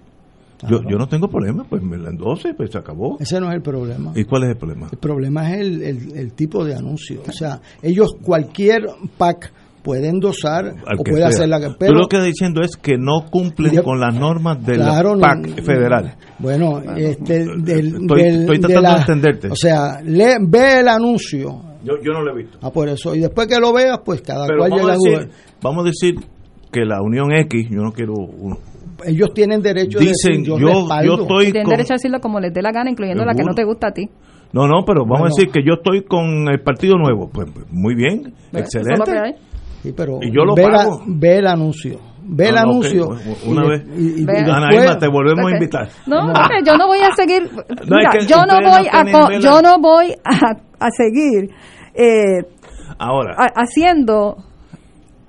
Yo, yo no tengo problema, pues me la endose, pues se acabó. Ese no es el problema. ¿Y cuál es el problema? El problema es el, el- el tipo de anuncio. O sea, ellos, cualquier PAC puede endosar Al o puede sea. hacer la que. Tú Pero, lo que diciendo es que no cumplen Yo- con las normas del Claro, no- PAC federal. bueno, este, del, Estoy- del- estoy de tratando la- de entenderte. O sea, lee- ve el anuncio. Yo, yo no lo he visto. Ah, por eso. Y después que lo veas, pues cada Pero cual vamos llega a, decir, vamos a decir que la Unión X, yo no quiero un- ellos tienen derecho Dicen, de decir, yo, yo- yo estoy Tienen con- derecho a decirlo como les dé la gana, incluyendo la que Seguro. no te gusta a ti. No, no, pero vamos Bueno. a decir que yo estoy con el Partido Nuevo. Pues pues, muy bien, eso es excelente. Sí, pero Y yo lo ve, la- pago. ve el anuncio. Ve el No, ok, anuncio. una y vez. de- y- y Ve. Ana después- Irma, te volvemos a invitar. No, yo no voy a seguir. Mira, es que yo no voy no a, yo no voy a, a seguir eh, Ahora, a- haciendo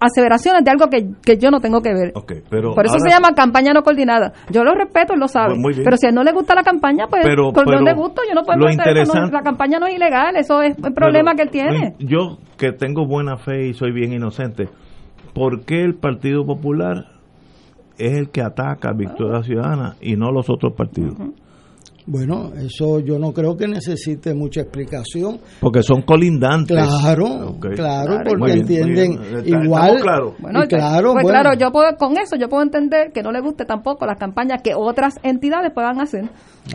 aseveraciones de algo que, que yo no tengo que ver. ok, pero Por eso ahora- se llama campaña no coordinada. Yo lo respeto, él lo sabe. Pues pero si a él no le gusta la campaña, pues Pero- pero gusto, yo no puedo hacer eso, no- interesante- la campaña no es ilegal, eso es el problema que él tiene. Yo, que tengo buena fe y soy bien inocente, ¿por qué el Partido Popular es el que ataca a Victoria Ciudadana y no los otros partidos? Bueno, eso yo no creo que necesite mucha explicación. Porque son colindantes. Claro, claro, porque bien, entienden. Está- igual. claros. Bueno, claro, pues bueno. claro, yo puedo, con eso yo puedo entender que no le guste tampoco las campañas que otras entidades puedan hacer.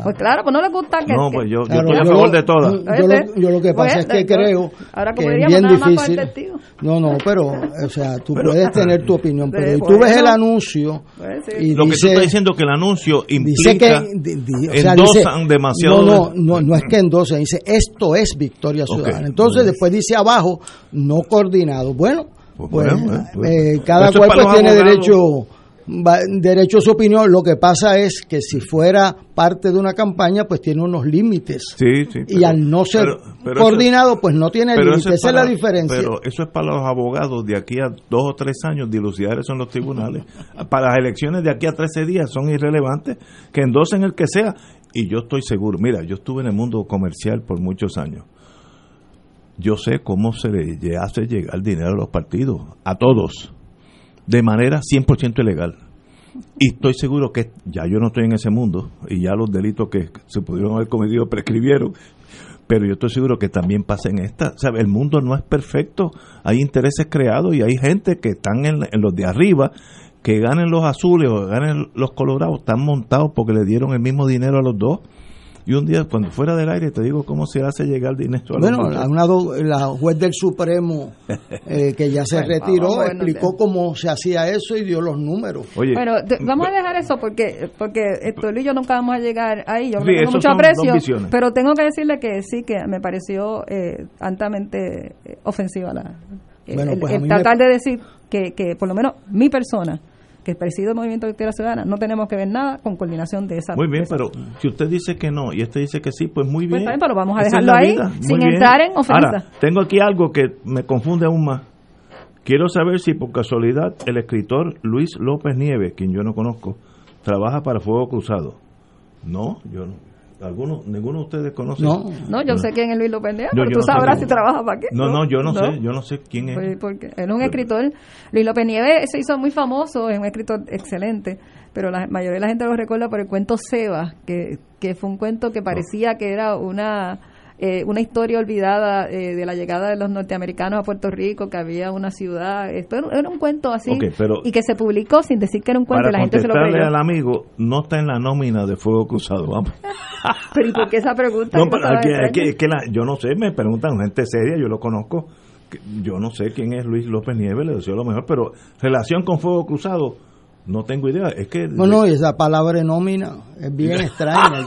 Pues claro, pues no le gusta que... No, pues yo, yo Claro, estoy a yo favor de todas. Yo lo, yo lo que pasa es que Pues, creo ahora que es bien nada más con el difícil. testigo. No, no, pero, o sea, tú Pero- puedes tener tu opinión, pero Sí, y tú ves el anuncio Pues sí. y Lo que tú dice, estás diciendo que el anuncio dice implica que di- di- o sea, dice- endosan demasiado. No, no, no, no es que endosen, dice esto es Victoria. Ciudadana. Entonces después dice abajo no coordinado. Bueno, Pues pues, bueno, pues, eh, cada los tiene abogados. derecho va- derecho a su opinión. Lo que pasa es que si fuera parte de una campaña, pues tiene unos límites. Sí, sí. y al no ser pero- pero coordinado, pues no tiene límites. Esa es la diferencia. Pero eso es para los abogados de aquí a dos o tres años dilucidar eso en los tribunales. Para las elecciones de aquí a 13 días son irrelevantes, que endosen el que sea. Y yo estoy seguro, mira, yo estuve en el mundo comercial por muchos años. Yo sé cómo se le hace llegar dinero a los partidos, a todos, de manera 100% ilegal. Y estoy seguro que ya yo no estoy en ese mundo y ya los delitos que se pudieron haber cometido prescribieron, pero yo estoy seguro que también pasa en esta. El mundo no es perfecto, hay intereses creados y hay gente que están en, en los de arriba, que ganen los azules o ganen los colorados, están montados porque le dieron el mismo dinero a los dos. Y un día, cuando fuera del aire, te digo cómo se hace llegar dinero a Bueno, la, una do- la juez del Supremo, eh, que ya se Bueno, retiró, vamos, bueno, explicó cómo se hacía eso y dio los números. Oye, Bueno, vamos a dejar eso porque porque esto y yo nunca vamos a llegar ahí. Yo Sí, tengo mucho aprecio, pero tengo que decirle que sí que me pareció eh, altamente eh, ofensiva la el- Bueno, el, pues el tratar me- de decir que, que por lo menos mi persona que presido el Movimiento Victoria Ciudadana no tenemos que ver nada con coordinación de esa muy bien, de pero si usted dice que no y este dice que sí, pues muy Pues bien. está bien, pero vamos a dejarlo ahí, sin bien. entrar en ofensa. Ahora, tengo aquí algo que me confunde aún más. Quiero saber si por casualidad el escritor Luis López Nieves, quien yo no conozco, trabaja para Fuego Cruzado. No, yo no. ¿Alguno, ninguno de ustedes conoce? No. no, yo sé quién es Luis López Díaz, Yo- pero tú no sabrás si trabaja para qué. No, no, yo no, sé, yo no sé quién es. Pues, porque él es un escritor. Luis López Nieves se hizo muy famoso, es un escritor excelente, pero la mayoría de la gente lo recuerda por el cuento Seba, que, que fue un cuento que parecía que era una eh, una historia olvidada eh, de la llegada de los norteamericanos a Puerto Rico, que había una ciudad. Esto era, era un cuento así pero- y que se publicó sin decir que era un cuento Para y la gente se lo contestarle creyó. al amigo, no está en la nómina de Fuego Cruzado, vamos. Pero ¿y por qué esa pregunta? No, que, es que la- yo no sé, me preguntan gente seria, yo lo conozco. Yo no sé quién es Luis López Nieves, le deseo lo mejor, pero relación con Fuego Cruzado, no tengo idea. Es que. No, no, esa palabra nómina es bien extraña.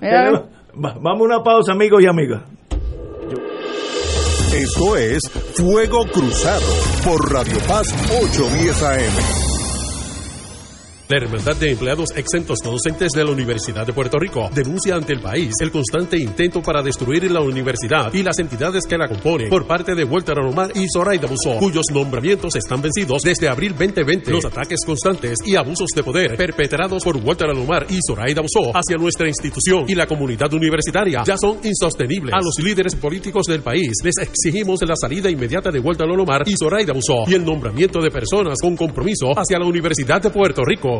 Mira, Va- Vamos a una pausa, amigos y amigas. Esto es Fuego Cruzado por Radio Paz 810 AM. La Hermandad de Empleados Exentos Docentes de la Universidad de Puerto Rico denuncia ante el país el constante intento para destruir la universidad y las entidades que la componen por parte de Walter Alomar y Zoraida Busó, cuyos nombramientos están vencidos desde abril 2020. Los ataques constantes y abusos de poder perpetrados por Walter Alomar y Zoraida Busó hacia nuestra institución y la comunidad universitaria ya son insostenibles. A los líderes políticos del país les exigimos la salida inmediata de Walter Alomar y Zoraida Busó y el nombramiento de personas con compromiso hacia la Universidad de Puerto Rico.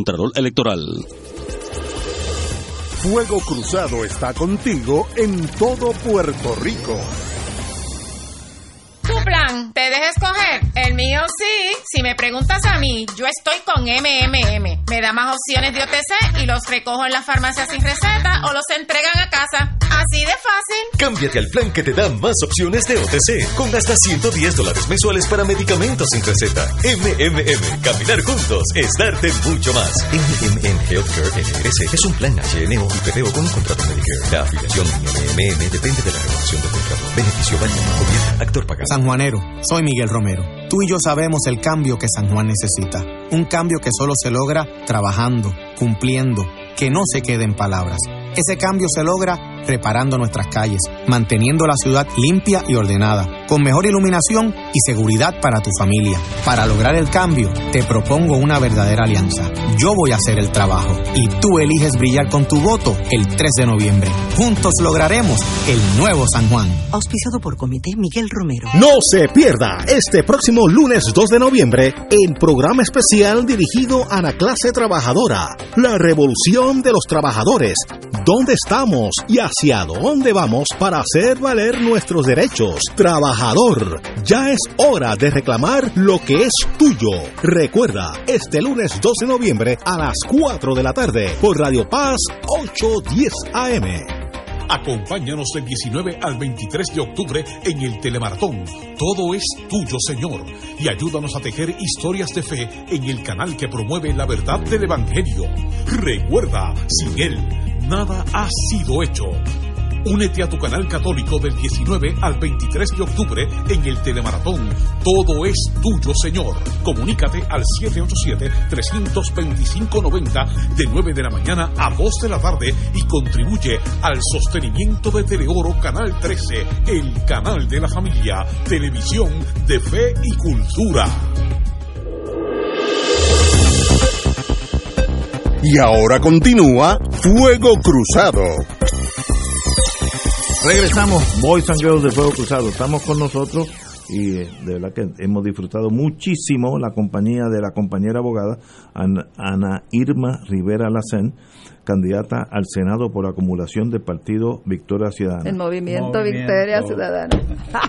Contralor Electoral. Fuego Cruzado está contigo en todo Puerto Rico. Tu plan, te dejes escoger. El mío sí. Si me preguntas a mí, yo estoy con MMM. Me da más opciones de OTC y los recojo en la farmacia sin receta o los entregan a casa. Así de fácil. Cámbiate al plan que te da más opciones de OTC, con hasta 110 dólares mensuales para medicamentos sin receta. MMM, caminar juntos es darte mucho más. MMM Healthcare NRS es un plan HMO y PPO con un contrato Medicare. La afiliación MMM depende de la renovación del contrato. Beneficio válido. Gobierno, actor pagado. San Juanero, soy Miguel Romero. Tú y yo sabemos el cambio que San Juan necesita. Un cambio que solo se logra trabajando, cumpliendo, que no se quede en palabras. Ese cambio se logra reparando nuestras calles, manteniendo la ciudad limpia y ordenada, con mejor iluminación y seguridad para tu familia. Para lograr el cambio, te propongo una verdadera alianza. Yo voy a hacer el trabajo y tú eliges brillar con tu voto el 3 de noviembre. Juntos lograremos el nuevo San Juan. Auspiciado por Comité Miguel Romero. No se pierda este próximo lunes 2 de noviembre el programa especial dirigido a la clase trabajadora, la revolución de los trabajadores. ¿Dónde estamos y hacia dónde vamos para hacer valer nuestros derechos? Trabajador, ya es hora de reclamar lo que es tuyo. Recuerda, este lunes 2 de noviembre a las 4 de la tarde por Radio Paz 810 AM. Acompáñanos del 19 al 23 de octubre en el Telemaratón. Todo es tuyo, Señor. Y ayúdanos a tejer historias de fe en el canal que promueve la verdad del Evangelio. Recuerda, sin Él, nada ha sido hecho. Únete a tu canal católico del 19 al 23 de octubre en el Telemaratón. Todo es tuyo, Señor. Comunícate al 787-325-90 de 9 de la mañana a 2 de la tarde y contribuye al sostenimiento de Teleoro Canal 13, el canal de la familia, televisión de fe y cultura. Y ahora continúa Fuego Cruzado. Regresamos, Boys and Girls de Fuego Cruzado. Estamos con nosotros y eh, de verdad que hemos disfrutado muchísimo la compañía de la compañera abogada Ana, Irma Rivera Lacén, candidata al Senado por acumulación del partido Victoria Ciudadana. El movimiento, Victoria Ciudadana.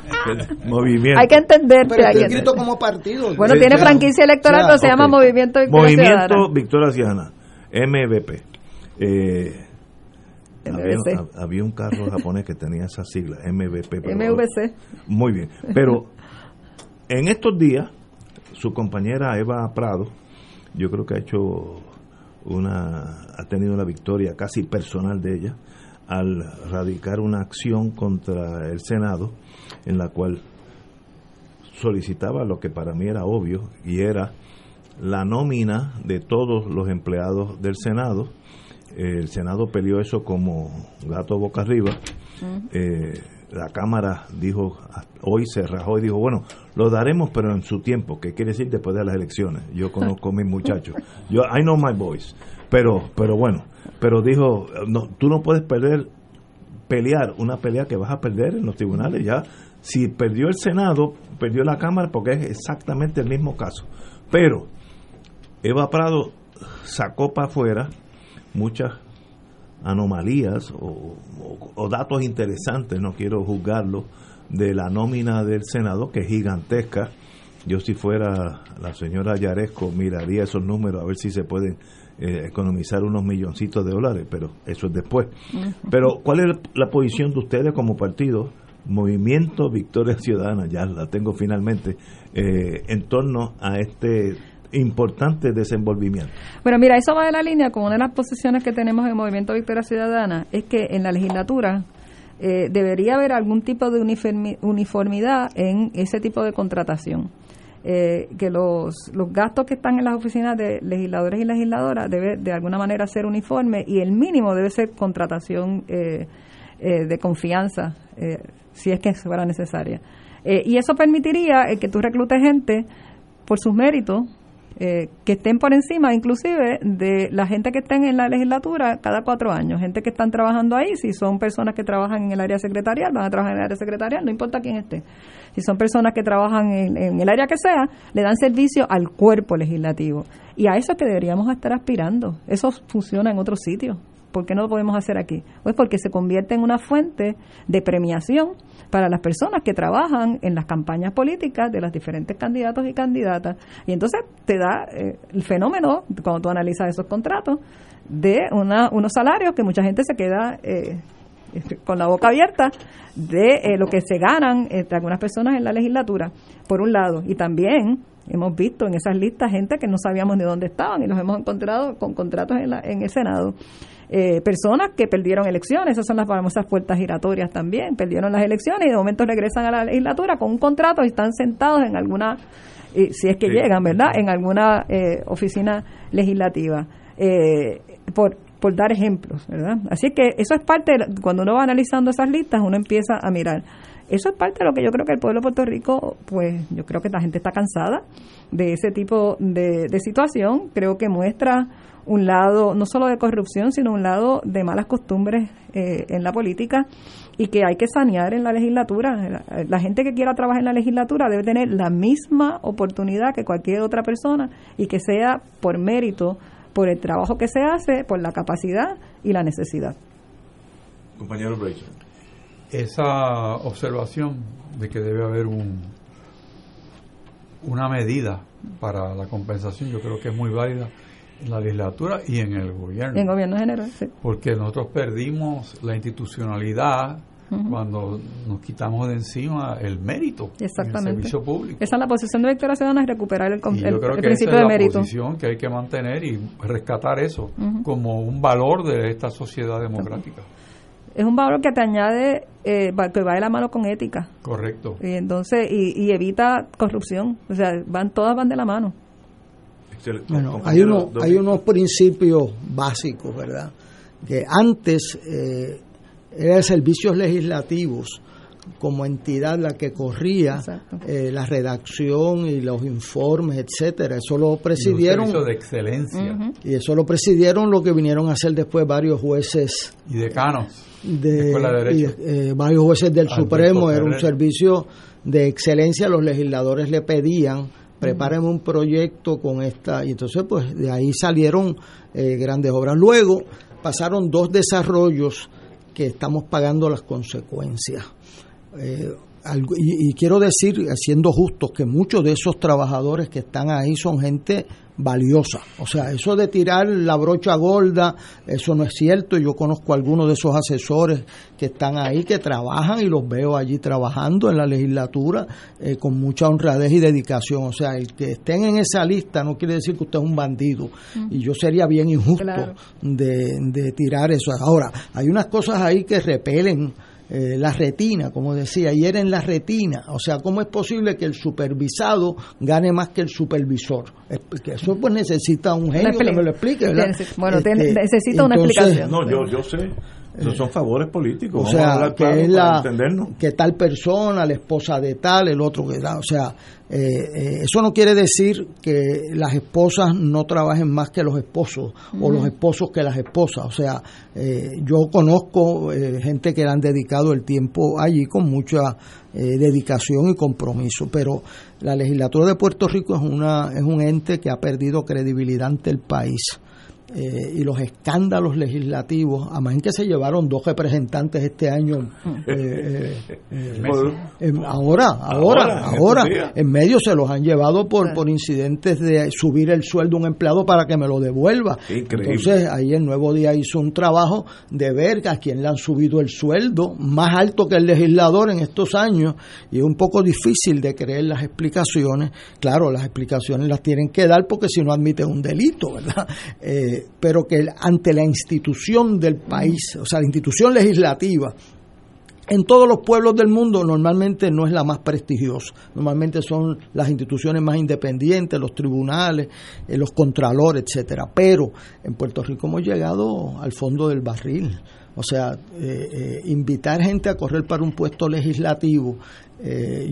Movimiento. Hay que entenderte. Pero hay que- escrito como partido. Bueno, tiene franquicia electoral, pero se llama Movimiento Victoria Movimiento Ciudadana. Victoria Ciudadana, MVP. Eh, había, había un carro japonés que tenía esa sigla, MVP. pero- MVC. Muy bien. Pero en estos días, su compañera Eva Prado, yo creo que ha hecho una, ha tenido una victoria casi personal de ella al radicar una acción contra el Senado en la cual solicitaba lo que para mí era obvio y era la nómina de todos los empleados del Senado. El Senado peleó eso como gato boca arriba. Eh, la Cámara dijo, hoy se rajó y dijo, bueno, lo daremos pero en su tiempo, que quiere decir después de las elecciones. Yo conozco a mis muchachos. Yo, I know my boys. Pero, pero bueno, pero dijo, no, tú no puedes perder, pelear una pelea que vas a perder en los tribunales ya. Si perdió el Senado, perdió la Cámara porque es exactamente el mismo caso. Pero Eva Prado sacó para afuera muchas anomalías o, o- o datos interesantes, no quiero juzgarlo, de la nómina del Senado, que es gigantesca. Yo si fuera la señora Yaresco miraría esos números a ver si se pueden eh, economizar unos milloncitos de dólares, pero eso es después. Pero ¿cuál es la posición de ustedes como partido? Movimiento Victoria Ciudadana, ya la tengo finalmente, eh, en torno a este importante desenvolvimiento. Bueno, mira, eso va de la línea con una de las posiciones que tenemos en Movimiento Victoria Ciudadana, es que en la legislatura eh, debería haber algún tipo de uniformi- uniformidad en ese tipo de contratación. eh, que los, los gastos que están en las oficinas de legisladores y legisladoras debe de alguna manera ser uniforme y el mínimo debe ser contratación eh, eh, de confianza, si es que fuera necesaria. y eso permitiría que tú reclutes gente por sus méritos, eh, que estén por encima inclusive de la gente que estén en la legislatura cada cuatro años, gente que están trabajando ahí, si son personas que trabajan en el área secretarial, van a trabajar en el área secretarial, no importa quién esté. Si son personas que trabajan en, en el área que sea, le dan servicio al cuerpo legislativo. Y a eso es que deberíamos estar aspirando. Eso funciona en otros sitios. ¿Por qué no lo podemos hacer aquí? Pues porque se convierte en una fuente de premiación para las personas que trabajan en las campañas políticas de los diferentes candidatos y candidatas. Y entonces te da eh, el fenómeno, cuando tú analizas esos contratos, de una, unos salarios que mucha gente se queda eh, este, con la boca abierta de eh, lo que se ganan entre algunas personas en la legislatura, por un lado. Y también hemos visto en esas listas gente que no sabíamos de dónde estaban y los hemos encontrado con contratos en, la, en el Senado. Eh, personas que perdieron elecciones, esas son las famosas puertas giratorias también, perdieron las elecciones y de momento regresan a la legislatura con un contrato y están sentados en alguna, si es que llegan, ¿verdad?, en alguna eh, oficina legislativa. Eh, por, por dar ejemplos, ¿verdad? Así que eso es parte, cuando uno va analizando esas listas, uno empieza a mirar. Eso es parte de lo que yo creo que el pueblo de Puerto Rico, pues yo creo que la gente está cansada de ese tipo de, de situación. Creo que muestra un lado no solo de corrupción, sino un lado de malas costumbres eh, en la política y que hay que sanear en la legislatura. La, gente que quiera trabajar en la legislatura debe tener la misma oportunidad que cualquier otra persona y que sea por mérito, por el trabajo que se hace, por la capacidad y la necesidad. Compañero Rachel. Esa observación de que debe haber un, una medida para la compensación, yo creo que es muy válida en la legislatura y en el gobierno. En gobierno general, sí. Porque nosotros perdimos la institucionalidad cuando nos quitamos de encima el mérito Exactamente. el servicio público. Esa es la posición de Victoria Ciudadana, es recuperar el, y yo creo que principio esa es mérito. la posición que hay que mantener y rescatar eso como un valor de esta sociedad democrática. Es un valor que te añade, eh, que va de la mano con ética. Correcto. Y entonces, y, y evita corrupción. O sea, van todas van de la mano. Bueno, hay, uno, hay unos principios básicos, ¿verdad? Que antes eh, eran servicios legislativos como entidad la que corría eh, la redacción y los informes, etcétera. Eso lo presidieron. Y de excelencia. Y eso lo presidieron lo que vinieron a hacer después varios jueces. Y decanos. De, eh, varios jueces del Supremo. Era un servicio de excelencia. Los legisladores le pedían prepárenme un proyecto con esta. Y entonces, pues de ahí salieron eh, grandes obras. Luego pasaron dos desarrollos que estamos pagando las consecuencias. Eh, y, quiero decir, siendo justos, que muchos de esos trabajadores que están ahí son gente valiosa. O sea, eso de tirar la brocha gorda, eso no es cierto. Yo conozco a algunos de esos asesores que están ahí, que trabajan y los veo allí trabajando en la legislatura eh, con mucha honradez y dedicación. O sea, el que estén en esa lista no quiere decir que usted es un bandido. Y yo sería bien injusto de, de tirar eso. Ahora, hay unas cosas ahí que repelen eh, la retina, como decía, y era en la retina. O sea, ¿cómo es posible que el supervisado gane más que el supervisor? que eso pues necesita un genio que me lo explique. Bueno, este, necesita una explicación. No, yo, yo sé. Esos son favores políticos. O sea, que, es la, que tal persona, la esposa de tal, el otro que da. O sea, eh, eh, eso no quiere decir que las esposas no trabajen más que los esposos o los esposos que las esposas. O sea, eh, yo conozco gente que le han dedicado el tiempo allí con mucha dedicación y compromiso, pero la legislatura de Puerto Rico es, una, es un ente que ha perdido credibilidad ante el país. Eh, y los escándalos legislativos, además en que se llevaron dos representantes este año, eh, eh, ahora, ahora, ahora, en medio se los han llevado por, por incidentes de subir el sueldo a un empleado para que me lo devuelva. Entonces ahí el Nuevo Día hizo un trabajo de ver a quién le han subido el sueldo más alto que el legislador en estos años y es un poco difícil de creer las explicaciones. Claro, las explicaciones las tienen que dar porque si no admiten un delito, ¿verdad? pero que ante la institución del país, o sea, la institución legislativa, en todos los pueblos del mundo normalmente no es la más prestigiosa. Normalmente son las instituciones más independientes, los tribunales, eh, los contralores, etcétera. Pero en Puerto Rico hemos llegado al fondo del barril. O sea, eh, eh, invitar gente a correr para un puesto legislativo,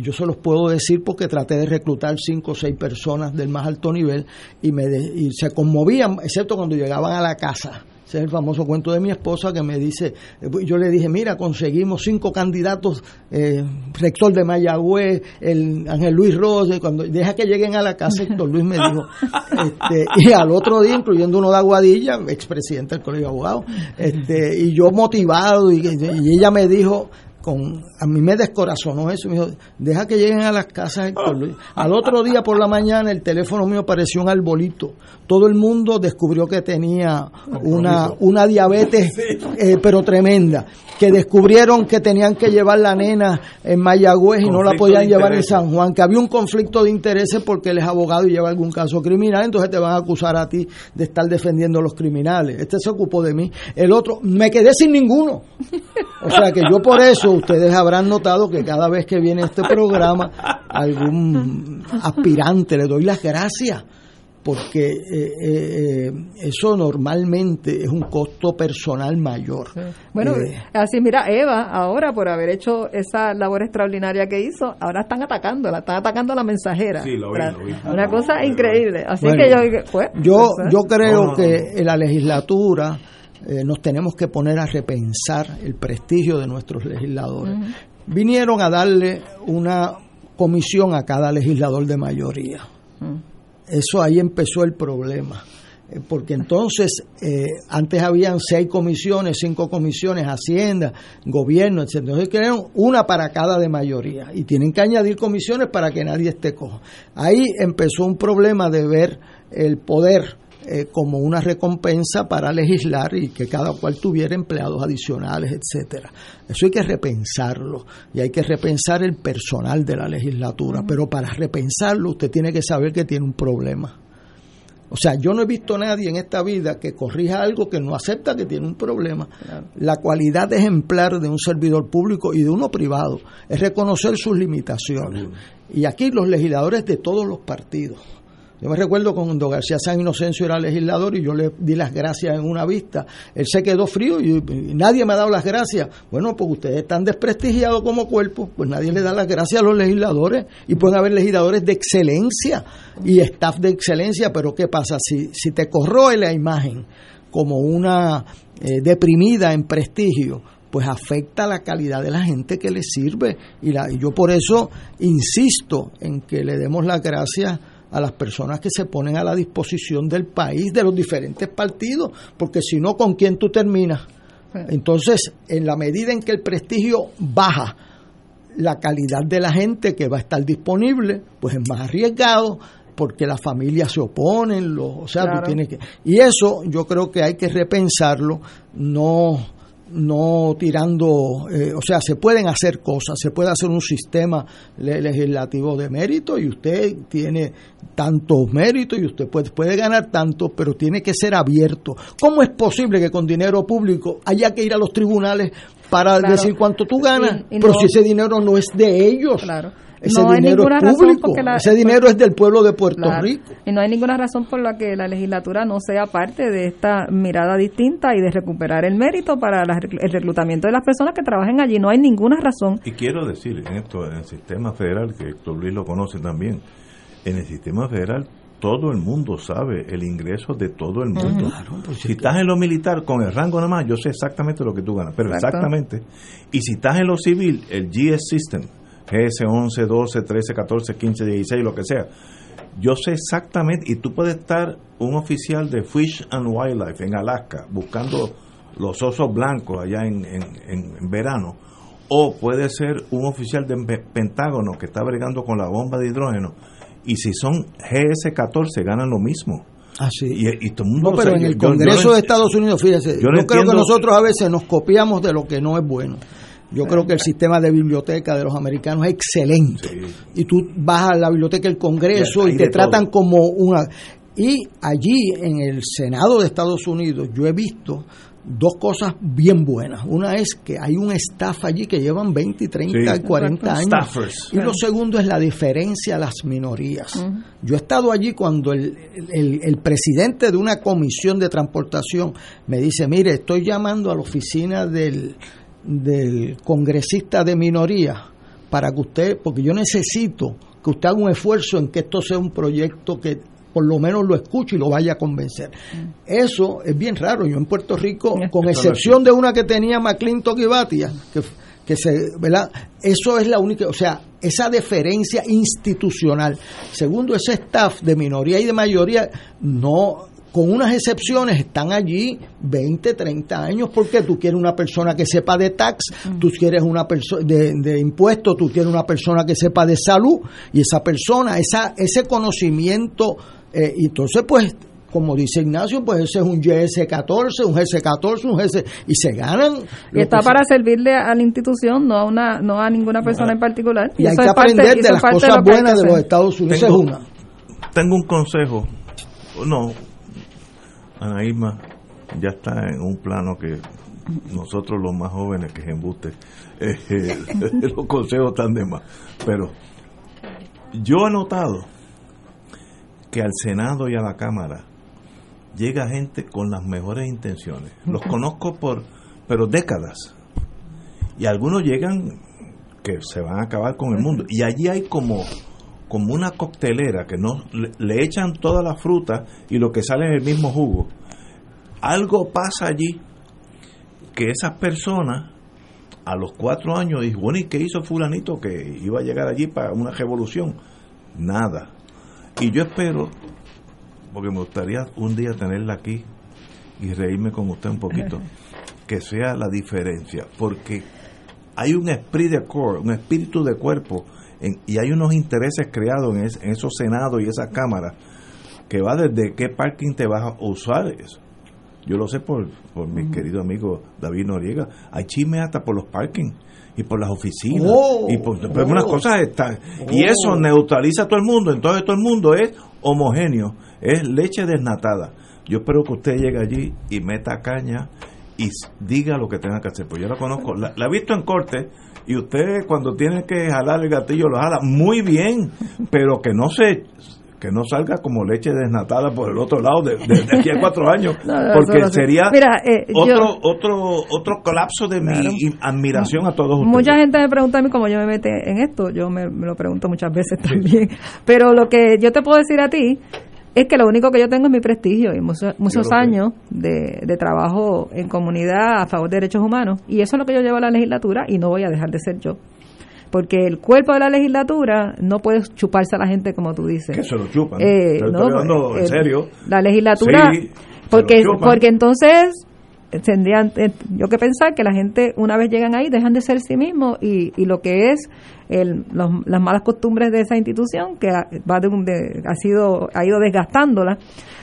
yo se los puedo decir porque traté de reclutar cinco o seis personas del más alto nivel y, me y se conmovían, excepto cuando llegaban a la casa. Ese es el famoso cuento de mi esposa que me dice, eh, yo le dije, mira, conseguimos cinco candidatos, eh, rector de Mayagüez, el Ángel Luis Rose, cuando deja que lleguen a la casa, Héctor Luis me dijo, este, y al otro día, incluyendo uno de Aguadilla, expresidente del Colegio de Abogados, este, y yo motivado, y, y ella me dijo, con a mí me descorazonó eso, me dijo, deja que lleguen a las casas. Al otro día por la mañana el teléfono mío apareció un arbolito. Todo el mundo descubrió que tenía una, una diabetes, eh, pero tremenda. Que descubrieron que tenían que llevar la nena en Mayagüez y no la podían llevar en San Juan. Que había un conflicto de intereses porque él es abogado y lleva algún caso criminal, entonces te van a acusar a ti de estar defendiendo a los criminales. Este se ocupó de mí. El otro, me quedé sin ninguno. O sea que yo por eso ustedes habrán notado que cada vez que viene este programa, algún aspirante le doy las gracias, porque eh, eh, eso normalmente es un costo personal mayor. Bueno, Eh, así mira, Eva, ahora por haber hecho esa labor extraordinaria que hizo, ahora están atacándola, están atacando a la mensajera. Sí, lo vi, lo vi. Una cosa increíble. Así Bueno, que yo, pues, yo, pues, yo creo No, no, no. que en la legislatura eh, nos tenemos que poner a repensar el prestigio de nuestros legisladores. Vinieron a darle una comisión a cada legislador de mayoría. Eso ahí empezó el problema. Eh, Porque entonces, eh, antes habían seis comisiones, cinco comisiones, Hacienda, Gobierno, etc. Entonces crearon una para cada de mayoría y tienen que añadir comisiones para que nadie esté cojo. Ahí empezó un problema de ver el poder eh, como una recompensa para legislar y que cada cual tuviera empleados adicionales, etcétera. Eso hay que repensarlo y hay que repensar el personal de la legislatura, pero para repensarlo usted tiene que saber que tiene un problema. O sea, yo no he visto a nadie en esta vida que corrija algo que no acepta que tiene un problema. La cualidad ejemplar de un servidor público y de uno privado es reconocer sus limitaciones. Y aquí los legisladores de todos los partidos. Yo me recuerdo cuando García San Inocencio era legislador y yo le di las gracias en una vista. Él se quedó frío y, nadie me ha dado las gracias. Bueno, pues ustedes están desprestigiados como cuerpo, pues nadie le da las gracias a los legisladores y pueden haber legisladores de excelencia y staff de excelencia, pero ¿qué pasa? Si, si te corroe la imagen como una eh, deprimida en prestigio, pues afecta la calidad de la gente que le sirve. Y, la, y yo por eso insisto en que le demos las gracias a las personas que se ponen a la disposición del país, de los diferentes partidos, porque si no, ¿con quién tú terminas? Entonces, en la medida en que el prestigio baja, la calidad de la gente que va a estar disponible, pues es más arriesgado porque las familias se oponen, los, o sea, Claro. tú tienes que... Y eso yo creo que hay que repensarlo, no no tirando, eh, o sea, se pueden hacer cosas, se puede hacer un sistema le- legislativo de mérito y usted tiene tantos méritos y usted puede, puede ganar tanto, pero tiene que ser abierto. ¿Cómo es posible que con dinero público haya que ir a los tribunales para Claro. decir cuánto tú ganas? Y- y pero si ese dinero no es de ellos. Ese No hay dinero ninguna es razón público, porque la- ese dinero es del pueblo de Puerto Claro. Rico. Y no hay ninguna razón por la que la legislatura no sea parte de esta mirada distinta y de recuperar el mérito para la el reclutamiento de las personas que trabajen allí. No hay ninguna razón. Y quiero decir en esto, en el sistema federal, que Héctor Luis lo conoce también, en el sistema federal todo el mundo sabe el ingreso de todo el mundo. Claro, pues, si estás en lo militar, con el rango nada más, yo sé exactamente lo que tú ganas, pero Exacto. exactamente. Y si estás en lo civil, el GS System, GS 11, 12, 13, 14, 15, 16, lo que sea, yo sé exactamente, y tú puedes estar un oficial de Fish and Wildlife en Alaska buscando los osos blancos allá en, en- en- verano, o puede ser un oficial del Pe- Pentágono que está bregando con la bomba de hidrógeno, y si son GS-14 ganan lo mismo. Así. Y, y todo el mundo No, pero en el yo- Congreso de Estados Unidos, fíjese, yo creo que nosotros a veces nos copiamos de lo que no es bueno. Yo creo que el sistema de biblioteca de los americanos es excelente. Y tú vas a la biblioteca del Congreso Y te tratan todo. como una... Y allí en el Senado de Estados Unidos yo he visto dos cosas bien buenas. Una es que hay un staff allí que llevan 20, 30, Sí. 40 años. Staffers. Y lo segundo es la diferencia a las minorías. Yo he estado allí cuando el, el- el presidente de una comisión de transportación me dice, mire, estoy llamando a la oficina del, del congresista de minoría para que usted, porque yo necesito que usted haga un esfuerzo en que esto sea un proyecto que por lo menos lo escuche y lo vaya a convencer. Eso es bien raro. Yo en Puerto Rico, con excepción de una que tenía McClintock y Batia, que, que se, ¿verdad? Eso es la única, o sea, esa deferencia institucional. Segundo, ese staff de minoría y de mayoría no con unas excepciones están allí 20, 30 años porque tú quieres una persona que sepa de tax, tú quieres una persona de, de impuestos, tú quieres una persona que sepa de salud y esa persona, esa ese conocimiento eh, y entonces pues como dice Ignacio, pues ese es un GS14, un GS14, un GS y se ganan Y está para servirle a la institución, no a una, no a ninguna persona en particular. y hay eso que parte- aprender de las cosas buenas de los. Estados Unidos, es una. Tengo un consejo. No, Ana Irma ya está en un plano que nosotros los más jóvenes que es embuste, eh, eh, los consejos están de más. Pero yo he notado que al Senado y a la Cámara llega gente con las mejores intenciones. Los conozco por, pero décadas. Y algunos llegan que se van a acabar con el mundo. Y allí hay como, como una coctelera que no le, le echan toda la fruta y lo que sale es el mismo jugo. Algo pasa allí que esas personas a los cuatro años dicen, bueno, ¿y qué hizo fulanito que iba a llegar allí para una revolución? Nada. Y yo espero, porque me gustaría un día tenerla aquí y reírme con usted un poquito, que sea la diferencia, porque hay un esprit de corps, un espíritu de cuerpo, en- y hay unos intereses creados en, es- en esos senados y esas cámaras, que va desde qué parking te vas a usar eso. Yo lo sé por, por mi querido amigo David Noriega. Hay chisme hasta por los parkings y por las oficinas. Oh, y por, oh. unas cosas están. Y Oh. eso neutraliza a todo el mundo. Entonces todo el mundo es homogéneo. Es leche desnatada. Yo espero que usted llegue allí y meta caña y diga lo que tenga que hacer. Pues yo la conozco. La, la he visto en corte. Y usted cuando tiene que jalar el gatillo lo jala muy bien. Pero que no se que no salga como leche desnatada por el otro lado de, de- de aquí a cuatro años No, no, porque sería Mira, eh, otro yo- otro otro colapso de mi admiración a todos ustedes. Mucha gente me pregunta a mí cómo yo me meto en esto, yo me, me lo pregunto muchas veces también, pero lo que yo te puedo decir a ti es que lo único que yo tengo es mi prestigio y muchos, muchos años de, de trabajo en comunidad a favor de derechos humanos y eso es lo que yo llevo a la legislatura y no voy a dejar de ser yo. Porque el cuerpo de la legislatura no puede chuparse a la gente como tú dices. que se lo chupan Eh, no, estoy hablando en eh, serio La legislatura, Sí, porque, porque entonces tendrían eh, yo que pensar que la gente una vez llegan ahí dejan de ser sí mismos y, y lo que es el, los- las malas costumbres de esa institución que va de de- ha sido ha ido desgastándola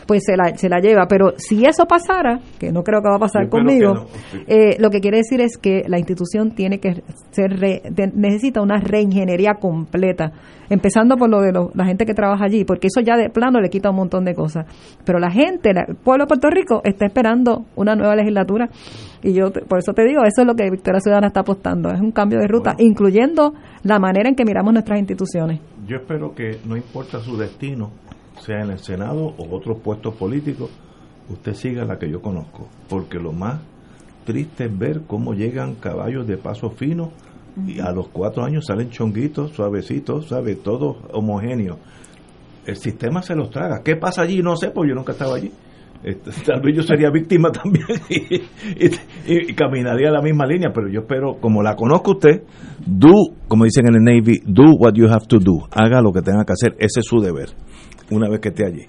pues se la, se la lleva. Pero si eso pasara que no creo que va a pasar Yo conmigo no, eh, lo que quiere decir es que la institución tiene que ser re- de- necesita una reingeniería completa empezando por lo de lo- la gente que trabaja allí porque eso ya de plano le quita un montón de cosas. Pero la gente la- el pueblo de Puerto Rico está esperando una nueva legislatura y yo por eso te digo eso es lo que Victoria Ciudadana está apostando es un cambio de ruta incluyendo la manera en que miramos nuestras instituciones. Yo espero que no importa su destino sea en el Senado o otros puestos políticos usted siga la que yo conozco porque lo más triste es ver cómo llegan caballos de paso fino y a los cuatro años salen chonguitos suavecitos sabe todo homogéneo el sistema se los traga. ¿qué pasa allí? no sé porque yo nunca estaba allí. Este, tal vez yo sería víctima también y, y- y caminaría la misma línea, pero yo espero, como la conozco usted, do, como dicen en el Navy, do what you have to do, haga lo que tenga que hacer, ese es su deber, una vez que esté allí.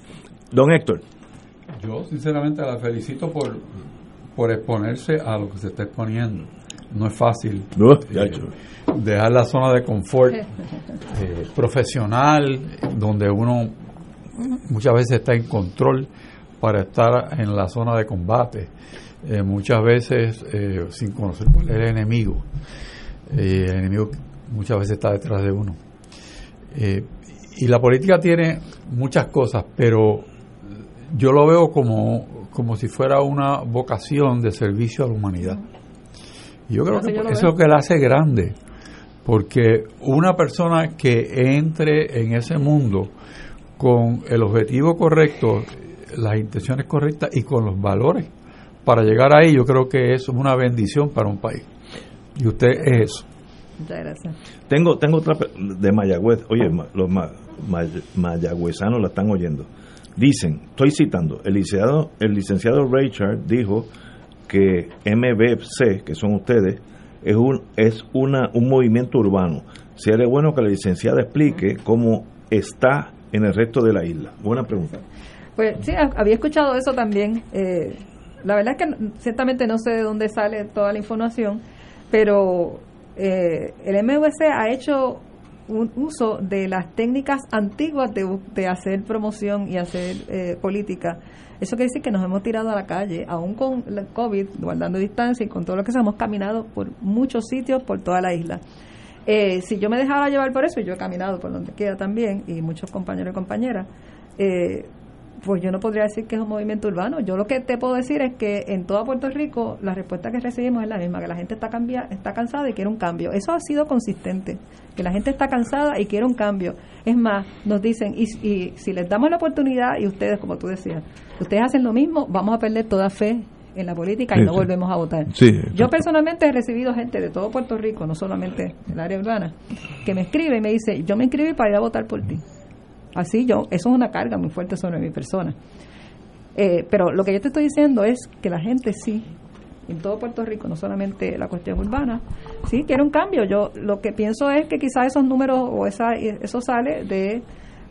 Don Héctor, Yo sinceramente la felicito por, por exponerse a lo que se está exponiendo. No es fácil No, eh, dejar la zona de confort eh, profesional, donde uno muchas veces está en control para estar en la zona de combate, eh, muchas veces eh, sin conocer cuál es el enemigo. Eh, el enemigo muchas veces está detrás de uno. Y la política tiene muchas cosas, pero yo lo veo como, como si fuera una vocación de servicio a la humanidad. Y yo creo Así que yo eso es lo que la hace grande, porque una persona que entre en ese mundo con el objetivo correcto, las intenciones correctas y con los valores para llegar ahí, yo creo que eso es una bendición para un país. Y usted es eso. Muchas gracias. Tengo, tengo otra de Mayagüez. Oye, ma- los mayagüezanos la están oyendo. Dicen, estoy citando, el licenciado, el licenciado Richard dijo que MBC, que son ustedes, es un, es una, un movimiento urbano. Sería bueno que la licenciada explique cómo está en el resto de la isla. Buena pregunta. Pues sí, ha- había escuchado eso también. Eh, la verdad es que ciertamente no sé de dónde sale toda la información, pero eh, el MVC ha hecho un uso de las técnicas antiguas de, de hacer promoción y hacer eh, política. Eso quiere decir que nos hemos tirado a la calle, aún con el COVID, guardando distancia y con todo lo que se hemos caminado por muchos sitios por toda la isla. Eh, si yo me dejara llevar por eso, yo he caminado por donde quiera también, y muchos compañeros y compañeras, eh, pues yo no podría decir que es un movimiento urbano. Yo lo que te puedo decir es que en todo Puerto Rico la respuesta que recibimos es la misma, que la gente está, cambia, está cansada y quiere un cambio. Eso ha sido consistente, que la gente está cansada y quiere un cambio. Es más, nos dicen, y, y si les damos la oportunidad, y ustedes, como tú decías, ustedes hacen lo mismo, vamos a perder toda fe en la política y Sí, no volvemos a votar. Sí, Yo personalmente he recibido gente de todo Puerto Rico, no solamente el área urbana, que me escribe y me dice, yo me inscribí para ir a votar por ti. Así yo, eso es una carga muy fuerte sobre mi persona. Eh, pero lo que yo te estoy diciendo es que la gente sí, en todo Puerto Rico, no solamente la cuestión urbana, sí quiere un cambio. Yo lo que pienso es que quizás esos números o esa, eso sale de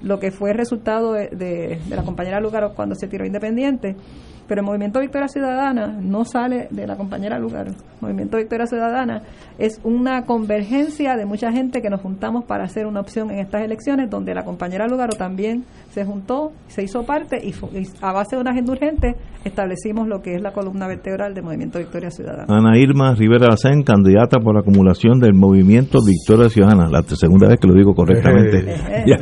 lo que fue el resultado de, la compañera Lugaro cuando se tiró independiente. Pero el Movimiento Victoria Ciudadana no sale de la compañera Lugaro. El Movimiento Victoria Ciudadana es una convergencia de mucha gente que nos juntamos para hacer una opción en estas elecciones, donde la compañera Lugaro también se juntó, se hizo parte y, y a base de una agenda urgente establecimos lo que es la columna vertebral del Movimiento Victoria Ciudadana. Ana Irma Rivera Alcén, candidata por la acumulación del movimiento Victoria Ciudadana. La segunda vez que lo digo correctamente. Eh. Ya,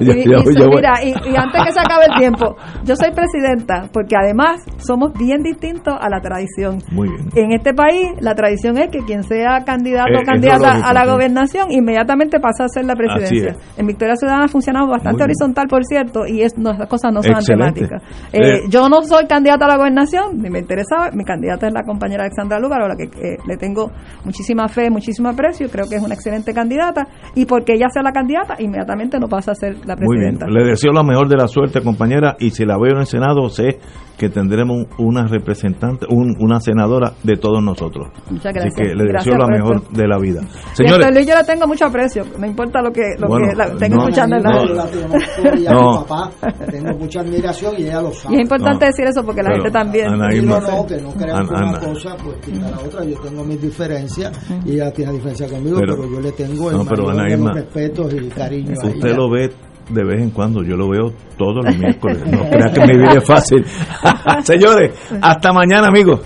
Y- y- mira, y, antes que se acabe el tiempo, yo soy presidenta porque además somos bien distintos a la tradición. Muy bien. En este país, la tradición es que quien sea candidato Eh, o es candidata lógico, a la gobernación inmediatamente pasa a ser la presidencia. En Victoria Ciudadana ha funcionado bastante horizontal, por cierto, y es, no, las cosas no son Excelente. antemáticas. Eh, Eh, yo no soy candidata a la gobernación, ni me interesaba. Mi candidata es la compañera Alexandra Lúgaro, a la que eh, le tengo muchísima fe, muchísimo aprecio. Creo que es una excelente candidata. Y porque ella sea la candidata, inmediatamente no pasa a ser la Muy bien. presidenta. Le deseo la mejor de la suerte, compañera. Y si la veo en el Senado, sé que tendremos una representante, un- una senadora de todos nosotros. Muchas Así gracias. que le deseo la por mejor esto. de la vida. Y a Señores, Luis yo le tengo mucho aprecio, no importa lo que, lo Bueno, que la, tengo no, escuchando en la no, a No. papá tengo mucha admiración y ella lo sabe. Y es importante No. decir eso porque la Pero, gente también. Ana Y Irma. no, no, que no crean Ana- que una Ana. cosa pues quita la otra. Yo tengo mis diferencias y ella tiene diferencias conmigo, Pero- pero, yo le tengo el no, pero mayor Ana de los Irma, respetos y cariño a usted ella. lo ve de vez en cuando, yo lo veo todos los miércoles. No crea que mi vida es fácil. Señores, hasta mañana, amigos.